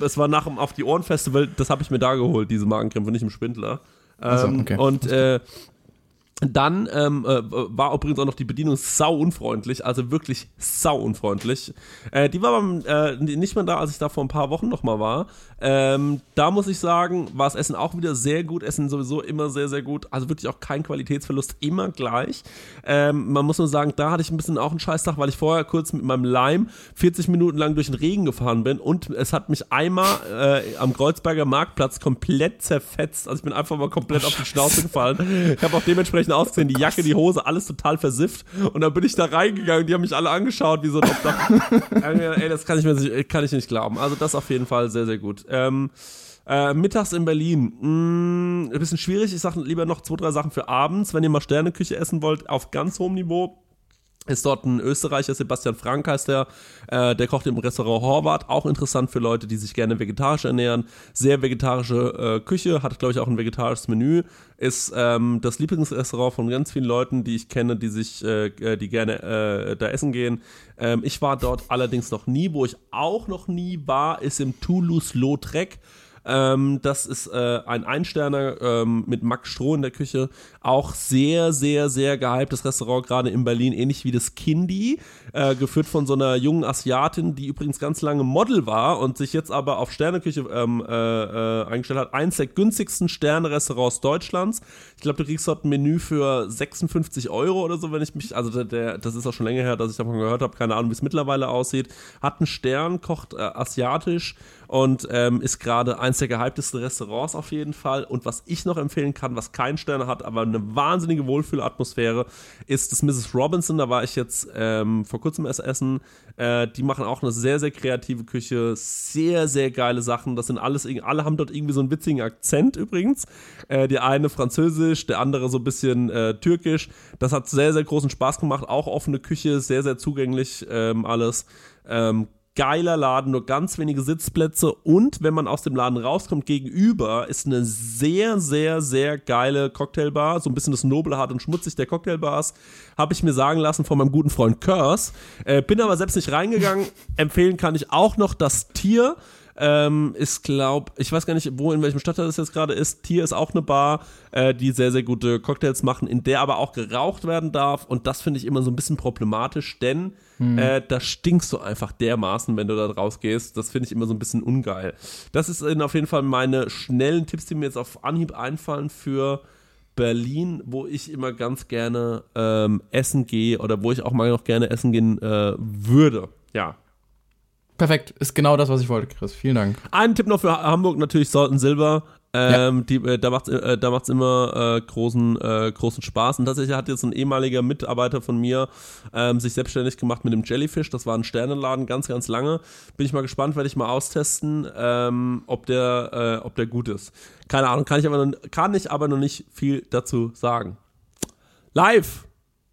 es war nach dem Auf die Ohren Festival, das habe ich mir da geholt, diese Magenkrämpfe, nicht im Spindler. Ähm, so, okay. Und äh, dann ähm, äh, war übrigens auch noch die Bedienung sau unfreundlich, also wirklich sau unfreundlich. Äh, die war beim, äh, nicht mehr da, als ich da vor ein paar Wochen noch mal war. Ähm, da muss ich sagen, war das Essen auch wieder sehr gut. Essen sowieso immer sehr, sehr gut. Also wirklich auch kein Qualitätsverlust, immer gleich. Ähm, man muss nur sagen, da hatte ich ein bisschen auch einen Scheißtag, weil ich vorher kurz mit meinem Lime 40 Minuten lang durch den Regen gefahren bin und es hat mich einmal äh, am Kreuzberger Marktplatz komplett zerfetzt. Also ich bin einfach mal komplett auf die Schnauze gefallen. Ich habe auch dementsprechend ausgesehen, die Jacke, die Hose, alles total versifft. Und dann bin ich da reingegangen, die haben mich alle angeschaut, wie so ein Obdach. [laughs] Ey, das kann ich mir nicht- kann ich nicht glauben. Also das auf jeden Fall sehr, sehr gut. Ähm, äh, mittags in Berlin. Mm, ein bisschen schwierig. Ich sage lieber noch zwei, drei Sachen für abends. Wenn ihr mal Sterneküche essen wollt, auf ganz hohem Niveau, ist dort ein Österreicher, Sebastian Frank heißt der, äh, der kocht im Restaurant Horvath, auch interessant für Leute, die sich gerne vegetarisch ernähren. Sehr vegetarische äh, Küche, hat glaube ich auch ein vegetarisches Menü, ist ähm, das Lieblingsrestaurant von ganz vielen Leuten, die ich kenne, die sich, äh, die gerne äh, da essen gehen. Ähm, ich war dort allerdings noch nie, wo ich auch noch nie war, ist im Toulouse-Lautrec. Ähm, das ist äh, ein Einsterner ähm, mit Max Stroh in der Küche. Auch sehr, sehr, sehr gehyptes Restaurant, gerade in Berlin, ähnlich wie das Kindi, äh, geführt von so einer jungen Asiatin, die übrigens ganz lange Model war und sich jetzt aber auf Sterneküche ähm, äh, äh, eingestellt hat. Eins der günstigsten Sterne-Restaurants Deutschlands. Ich glaube, du kriegst dort ein Menü für 56 Euro oder so, wenn ich mich, also der, der, das ist auch schon länger her, dass ich davon gehört habe, keine Ahnung, wie es mittlerweile aussieht. Hat einen Stern, kocht äh, asiatisch und ähm, ist gerade eins der gehyptesten Restaurants auf jeden Fall. Und was ich noch empfehlen kann, was keinen Sterne hat, aber eine wahnsinnige Wohlfühlatmosphäre, ist das Mrs. Robinson. Da war ich jetzt ähm, vor kurzem erst essen. Äh, die machen auch eine sehr, sehr kreative Küche, sehr, sehr geile Sachen. Das sind alles, alle haben dort irgendwie so einen witzigen Akzent übrigens. Äh, die eine französisch, der andere so ein bisschen äh, türkisch. Das hat sehr, sehr großen Spaß gemacht. Auch offene Küche, sehr, sehr zugänglich ähm, alles. Ähm, geiler Laden, nur ganz wenige Sitzplätze. Und wenn man aus dem Laden rauskommt, gegenüber ist eine sehr, sehr, sehr geile Cocktailbar, so ein bisschen das Noble, hart und schmutzig der Cocktailbars, habe ich mir sagen lassen von meinem guten Freund Curse, äh, bin aber selbst nicht reingegangen, [laughs] empfehlen kann ich auch noch das Tier, ähm, ist glaub, ich weiß gar nicht, wo, in welchem Stadtteil das jetzt gerade ist. Tier ist auch eine Bar, äh, die sehr, sehr gute Cocktails machen, in der aber auch geraucht werden darf. Und das finde ich immer so ein bisschen problematisch, denn äh, da stinkst du einfach dermaßen, wenn du da rausgehst. Das finde ich immer so ein bisschen ungeil. Das ist auf jeden Fall meine schnellen Tipps, die mir jetzt auf Anhieb einfallen für Berlin, wo ich immer ganz gerne ähm, essen gehe oder wo ich auch mal noch gerne essen gehen äh, würde. Ja, Perfekt, ist genau das, was ich wollte, Chris. Vielen Dank. Ein Tipp noch für Hamburg, natürlich Salt and Silver. Ähm, die, äh, da macht's, äh, da macht's immer äh, großen, äh, großen Spaß. Und tatsächlich hat jetzt ein ehemaliger Mitarbeiter von mir ähm, sich selbstständig gemacht mit dem Jellyfish. Das war ein Sternenladen, ganz, ganz lange. Bin ich mal gespannt, werde ich mal austesten, ähm, ob, der, äh, ob der gut ist. Keine Ahnung, kann ich aber noch, kann ich aber noch nicht viel dazu sagen. Live!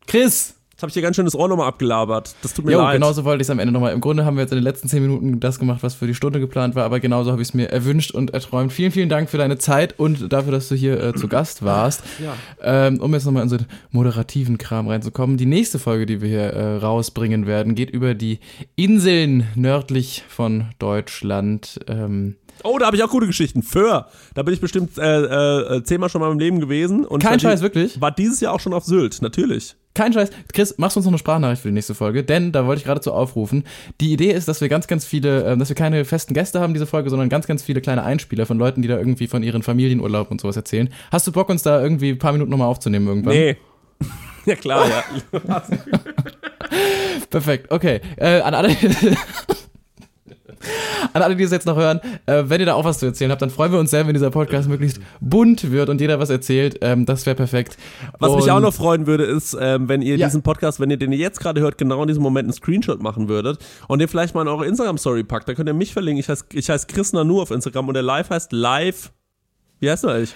Chris, habe ich dir ganz schön das Ohr nochmal abgelabert. Das tut mir Jo, leid. genauso wollte ich es am Ende nochmal. Im Grunde haben wir jetzt in den letzten zehn Minuten das gemacht, was für die Stunde geplant war, aber genauso habe ich es mir erwünscht und erträumt. Vielen, vielen Dank für deine Zeit und dafür, dass du hier äh, zu Gast warst. Ja. Ähm, um jetzt nochmal in so den moderativen Kram reinzukommen. Die nächste Folge, die wir hier äh, rausbringen werden, geht über die Inseln nördlich von Deutschland. Ähm, Oh, da habe ich auch gute Geschichten. Föhr. Da bin ich bestimmt äh, äh, zehnmal schon mal im Leben gewesen. Und kein Scheiß, die- wirklich? War dieses Jahr auch schon auf Sylt, natürlich. Kein Scheiß. Chris, machst du uns noch eine Sprachnachricht für die nächste Folge? Denn da wollte ich geradezu aufrufen. Die Idee ist, dass wir ganz, ganz viele, ähm, dass wir keine festen Gäste haben, diese Folge, sondern ganz, ganz viele kleine Einspieler von Leuten, die da irgendwie von ihren Familienurlaub und sowas erzählen. Hast du Bock, uns da irgendwie ein paar Minuten nochmal aufzunehmen irgendwann? Nee. [laughs] ja, klar, ja. [laughs] Perfekt, okay. Äh, an alle. [laughs] An alle, die es jetzt noch hören, äh, wenn ihr da auch was zu erzählen habt, dann freuen wir uns sehr, wenn dieser Podcast möglichst bunt wird und jeder was erzählt. Ähm, das wäre perfekt. Was mich Und- auch noch freuen würde, ist, ähm, wenn ihr Ja. diesen Podcast, wenn ihr den jetzt gerade hört, genau in diesem Moment einen Screenshot machen würdet und den vielleicht mal in eure Instagram-Story packt. Da könnt ihr mich verlinken. Ich heiße ich heiß Chris Nanu auf Instagram und der Live heißt Live. Wie heißt du eigentlich?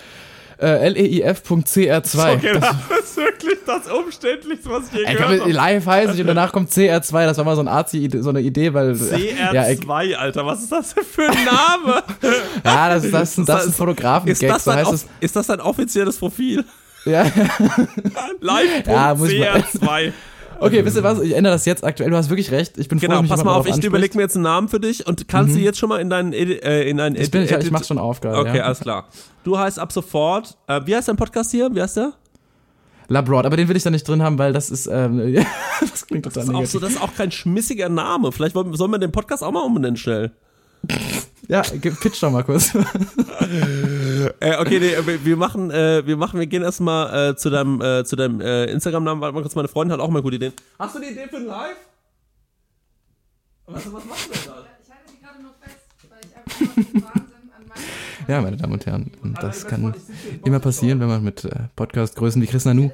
Äh, leif.cr2. [laughs] Okay, das ist wirklich das Umständlichste, was ich je Ich gehört habe. live heißt ich und danach kommt CR2. Das war mal so eine Arzi, so eine Idee, weil. Ja, ich, CR2, Alter, was ist das denn für ein Name? [laughs] ja das, das, das, das ist ein ist Fotografen-Gag. das, So heißt es. ist das dein offizielles Profil? Ja. [laughs] Ja, muss ich mal- Live.cr2. Okay, wisst ihr was? Ich ändere das jetzt aktuell. Du hast wirklich recht. Ich bin froh, Genau, wenn mich pass mal auf, ich überlege mir jetzt einen Namen für dich und kannst du jetzt schon mal in deinen äh, in deinen Ich, bin, ich, mach's schon auf gerade. Okay, ja. alles klar. Du heißt ab sofort, äh, wie heißt dein Podcast hier? Wie heißt der? Labroad, aber den will ich da nicht drin haben, weil das ist, ähm, [laughs] das klingt total Das ist, auch so, das ist auch kein schmissiger Name. Vielleicht sollen wir den Podcast auch mal umbenennen schnell. [laughs] Ja, pitch doch mal kurz. Äh, okay, nee, wir, machen, äh, wir machen, wir gehen erstmal äh, zu deinem, äh, zu deinem äh, Instagram-Namen. Warte mal kurz, meine Freundin hat auch mal gute Ideen. Hast du eine Idee für ein Live? Was, was machst du denn da? Ich halte sie gerade nur fest, weil ich einfach Wahnsinn an meinem Ja, meine Damen und Herren, und das kann immer passieren, wenn man mit äh, Podcast-Größen wie Chris Nanu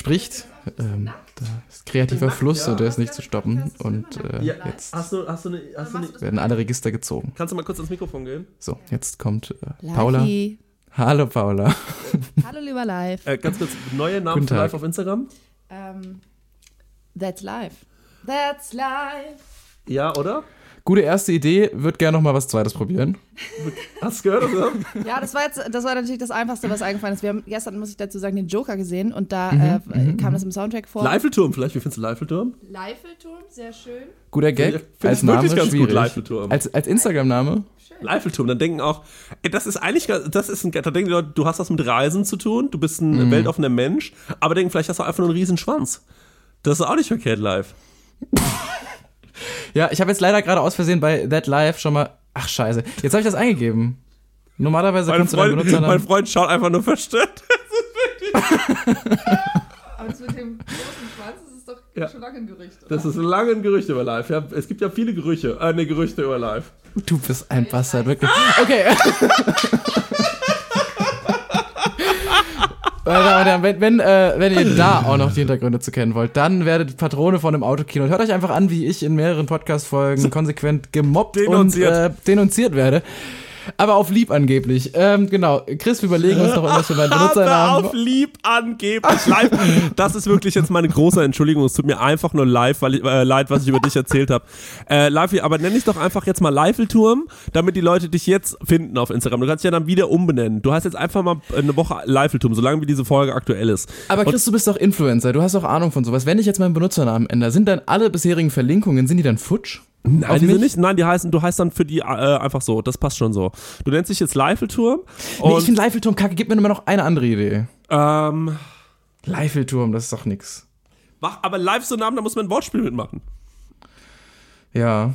spricht. Ähm, da ist kreativer Fluss und der ist nicht zu stoppen. Und äh, Ja, jetzt hast du, hast du eine, hast du eine, werden alle Register gezogen. kannst du mal kurz ans Mikrofon gehen? So, jetzt kommt äh, Paula. Hallo Paula. [laughs] Hallo lieber Live. Äh, ganz kurz, neue Namen für. Live auf Instagram? Ähm, that's live. That's live. Ja, oder? Gute erste Idee, würde gerne noch mal was Zweites probieren. Hast du gehört, oder? Ja, das war jetzt, das war natürlich das Einfachste, was eingefallen ist. Wir haben gestern, muss ich dazu sagen, den Joker gesehen und da Mhm, äh, kam das im Soundtrack vor. Leifelturm vielleicht, wie findest du Leifelturm? Leifelturm, sehr schön. Guter Gag. Find als wirklich Name ganz gut. Leifelturm. Als, als Instagram-Name? Leifelturm, dann denken auch, ey, das ist eigentlich, das ist ein, da denken die Leute, du hast was mit Reisen zu tun, du bist ein Mhm. weltoffener Mensch, aber denken, vielleicht hast du einfach nur einen riesen Schwanz. Das ist auch nicht verkehrt live. [laughs] Ja, ich habe jetzt leider gerade aus Versehen bei That Live schon mal. Ach scheiße, jetzt habe ich das eingegeben. Normalerweise Mein kannst du deinen Freund, mein. Freund schaut einfach nur verstört. [laughs] Aber das mit dem großen Schwanz, das ist doch Ja. schon lange ein Gerücht. Das ist lange ein Gerücht über live. Ja, es gibt ja viele Gerüche, äh, ne, Gerüchte über live. Du bist ein Bastard, wirklich. Okay. [laughs] Herren, wenn, wenn, äh, wenn ihr da auch noch die Hintergründe zu kennen wollt, dann werdet Patrone von einem Autokino und hört euch einfach an, wie ich in mehreren Podcast-Folgen konsequent gemobbt Denunziert. und äh, denunziert werde. Aber auf lieb angeblich. Ähm, genau. Chris, wir überlegen uns noch irgendwas für meinen Benutzernamen. auf lieb angeblich live. Das ist wirklich jetzt meine große Entschuldigung. Es tut mir einfach nur live, weil ich, äh, leid, was ich über dich erzählt habe. Äh, live, aber nenn dich doch einfach jetzt mal Leifelturm, damit die Leute dich jetzt finden auf Instagram. Du kannst dich ja dann wieder umbenennen. Du hast jetzt einfach mal eine Woche Leifelturm, solange wie diese Folge aktuell ist. Aber Chris, du bist doch Influencer, du hast doch Ahnung von sowas. Wenn ich jetzt meinen Benutzernamen ändere, sind dann alle bisherigen Verlinkungen, sind die dann futsch? Nein, Auf die sind nicht, nein, die heißen, du heißt dann für die äh, einfach so. Das passt schon so. Du nennst dich jetzt Leifelturm. Nee, ich finde Leifelturm kacke, gib mir immer noch eine andere Idee. ähm, Leifelturm, das ist doch nix. mach aber live so einen Namen, da muss man ein Wortspiel mitmachen. Ja.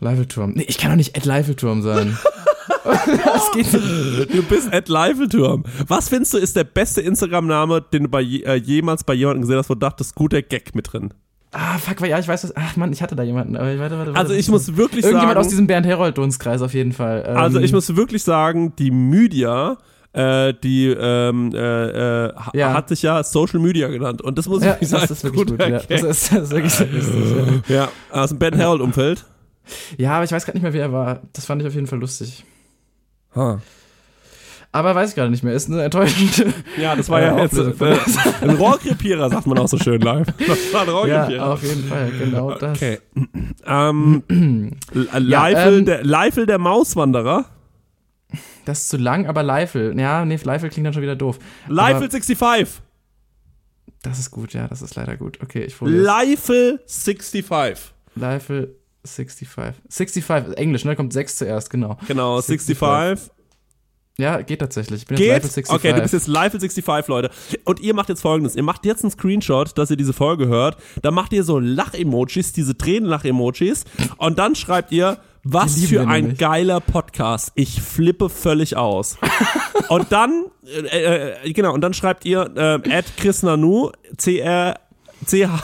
Leifelturm. Nee, ich kann doch nicht Ed Leifelturm sein. [laughs] das geht nicht. Du bist at Leifelturm. Was findest du ist der beste Instagram-Name, den du bei äh, jemals bei jemandem gesehen hast, wo du dachtest, guter Gag mit drin? Ah, fuck, weil ja, ich weiß was. Ach Mann, ich hatte da jemanden. Aber warte, warte, warte. Also ich muss wirklich Irgendjemand aus sagen, diesem Bernd Herold-Dunstkreis auf jeden Fall. Ähm, also ich muss wirklich sagen, die Media, äh, die ähm, äh, äh, ha- Ja. hat sich ja Social Media genannt und das muss ich Ja, wirklich das sagen. ist wirklich gut. guter Ja. Das, ist, das ist wirklich lustig. ja, aus dem Ben Harold Umfeld. Ja. ja, aber ich weiß gerade nicht mehr, wer er war. Das fand ich auf jeden Fall lustig. Ha. Aber weiß ich gerade nicht mehr. Ist eine enttäuschende. [laughs] Ja, das war ja, Ja, jetzt äh, ein Rohrkrepierer, sagt man auch so schön live. [laughs] Das war ein Rohrkrepierer. Ja, auf jeden Fall, genau das. Okay. Ähm, [clears throat] Leifel, ähm, der, Leifel der Mauswanderer. Das ist zu lang, aber Leifel. Ja, nee, Leifel klingt dann schon wieder doof. Leifel Aber 65. das ist gut, ja, das ist leider gut. Okay, ich probiere Leifel 65. Leifel 65. 65, Englisch, ne? Kommt 6 zuerst, genau. Genau, 65. Ja, geht tatsächlich. Ich bin jetzt Geht? Leifel 65. Okay, du bist jetzt Leifel 65, Leute. Und ihr macht jetzt folgendes. Ihr macht jetzt einen Screenshot, dass ihr diese Folge hört. Dann macht ihr so Lach-Emojis, diese Tränenlach-Emojis. Und dann schreibt ihr, was für ein nämlich. geiler Podcast. Ich flippe völlig aus. [laughs] und dann, äh, äh, genau, und dann schreibt ihr, äh, at Chris Nanu, C-R, C-H,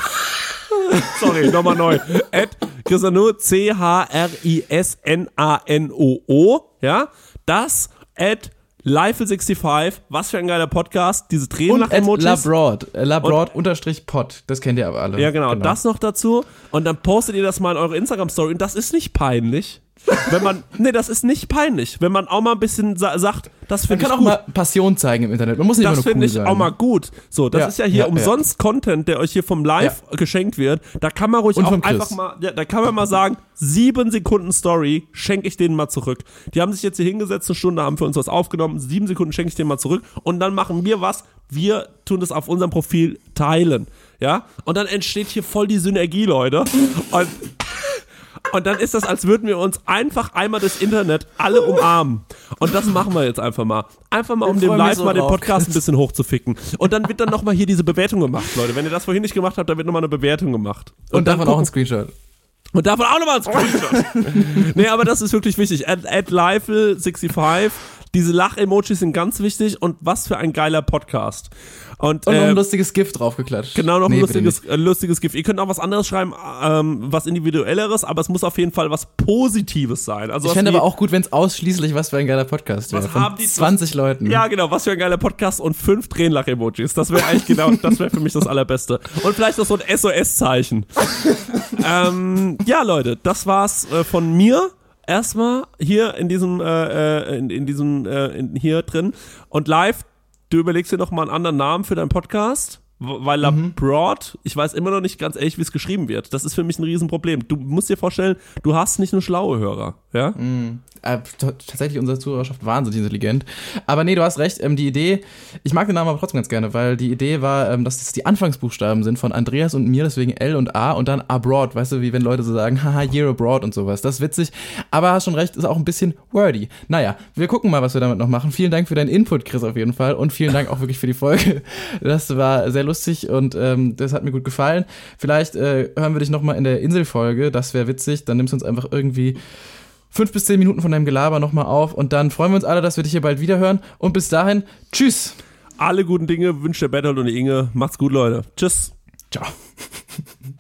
[laughs] sorry, nochmal neu, at Chris Nanu, C-H-R-I-S-N-A-N-O-O, ja, das, at Leifel65, was für ein geiler Podcast, diese Und at Tränenlach-Emojis. Labroad. Äh, Labroad unterstrich Pod. Das kennt ihr aber alle. Ja, genau, das noch dazu. Und dann postet ihr das mal in eure Instagram-Story. Und das ist nicht peinlich. Wenn man, [laughs] nee, das ist nicht peinlich. Wenn man auch mal ein bisschen sa sagt, das Man finde ich kann auch gut. mal Passion zeigen im Internet. Man muss nicht das immer nur finde cool ich sein. auch mal gut. So, das Ja, ist ja hier ja, umsonst Content, der euch hier vom Live geschenkt wird. Da kann man ruhig auch Chris. einfach mal, ja, da kann man mal sagen, sieben Sekunden Story schenke ich denen mal zurück. Die haben sich jetzt hier hingesetzt, eine Stunde, haben für uns was aufgenommen, sieben Sekunden schenke ich denen mal zurück und dann machen wir was. Wir tun das auf unserem Profil teilen. Ja? Und dann entsteht hier voll die Synergie, Leute. Und und dann ist das, als würden wir uns einfach einmal das Internet alle umarmen. Und das machen wir jetzt einfach mal. Einfach mal, um Ich dem Live so mal den Podcast ein bisschen hochzuficken. Und dann wird dann nochmal hier diese Bewertung gemacht, Leute. Wenn ihr das vorhin nicht gemacht habt, dann wird nochmal eine Bewertung gemacht. Und dann davon auch ein Screenshot. und davon auch nochmal ein Screenshot. [laughs] nee, aber das ist wirklich wichtig. At, at Leifel65. Diese Lach-Emojis sind ganz wichtig. Und was für ein geiler Podcast. Und, Und noch äh, ein lustiges Gift draufgeklatscht. Genau, noch ein Nee, bitte lustiges, äh, lustiges Gift. Ihr könnt auch was anderes schreiben, ähm, was individuelleres, aber es muss auf jeden Fall was Positives sein. Also Ich fände aber auch gut, wenn es ausschließlich was für ein geiler Podcast wäre. Was Von haben die- 20 Leuten. Ja, genau, was für ein geiler Podcast und fünf Tränenlach-Emojis. Das wäre eigentlich genau, das wäre für mich das Allerbeste. Und vielleicht noch so ein SOS-Zeichen. [laughs] ähm, ja, Leute, das war's äh, von mir. Erstmal hier in diesem, äh, äh, in, in diesem, äh, in, hier drin. Und live, du überlegst dir noch mal einen anderen Namen für deinen Podcast. Weil Labroad, ich weiß immer noch nicht ganz ehrlich, wie es geschrieben wird. Das ist für mich ein Riesenproblem. Du musst dir vorstellen, du hast nicht nur schlaue Hörer, ja? Äh, t- tatsächlich unsere Zuhörerschaft wahnsinnig intelligent. Aber nee, du hast recht. Ähm, die Idee, ich mag den Namen aber trotzdem ganz gerne, weil die Idee war, ähm, dass das die Anfangsbuchstaben sind von Andreas und mir, deswegen L und A und dann abroad. Weißt du, wie wenn Leute so sagen, haha, year abroad und sowas. Das ist witzig. Aber hast schon recht, ist auch ein bisschen wordy. Naja, wir gucken mal, was wir damit noch machen. Vielen Dank für deinen Input, Chris, auf jeden Fall. Und vielen Dank auch wirklich für die Folge. Das war sehr lustig und ähm, das hat mir gut gefallen. Vielleicht äh, hören wir dich nochmal in der Inselfolge. Das wäre witzig. Dann nimmst du uns einfach irgendwie fünf bis zehn Minuten von deinem Gelaber nochmal auf und dann freuen wir uns alle, dass wir dich hier bald wieder hören. Und bis dahin, tschüss. Alle guten Dinge wünscht der Bertolt und die Inge. Macht's gut, Leute. Tschüss. Ciao. [laughs]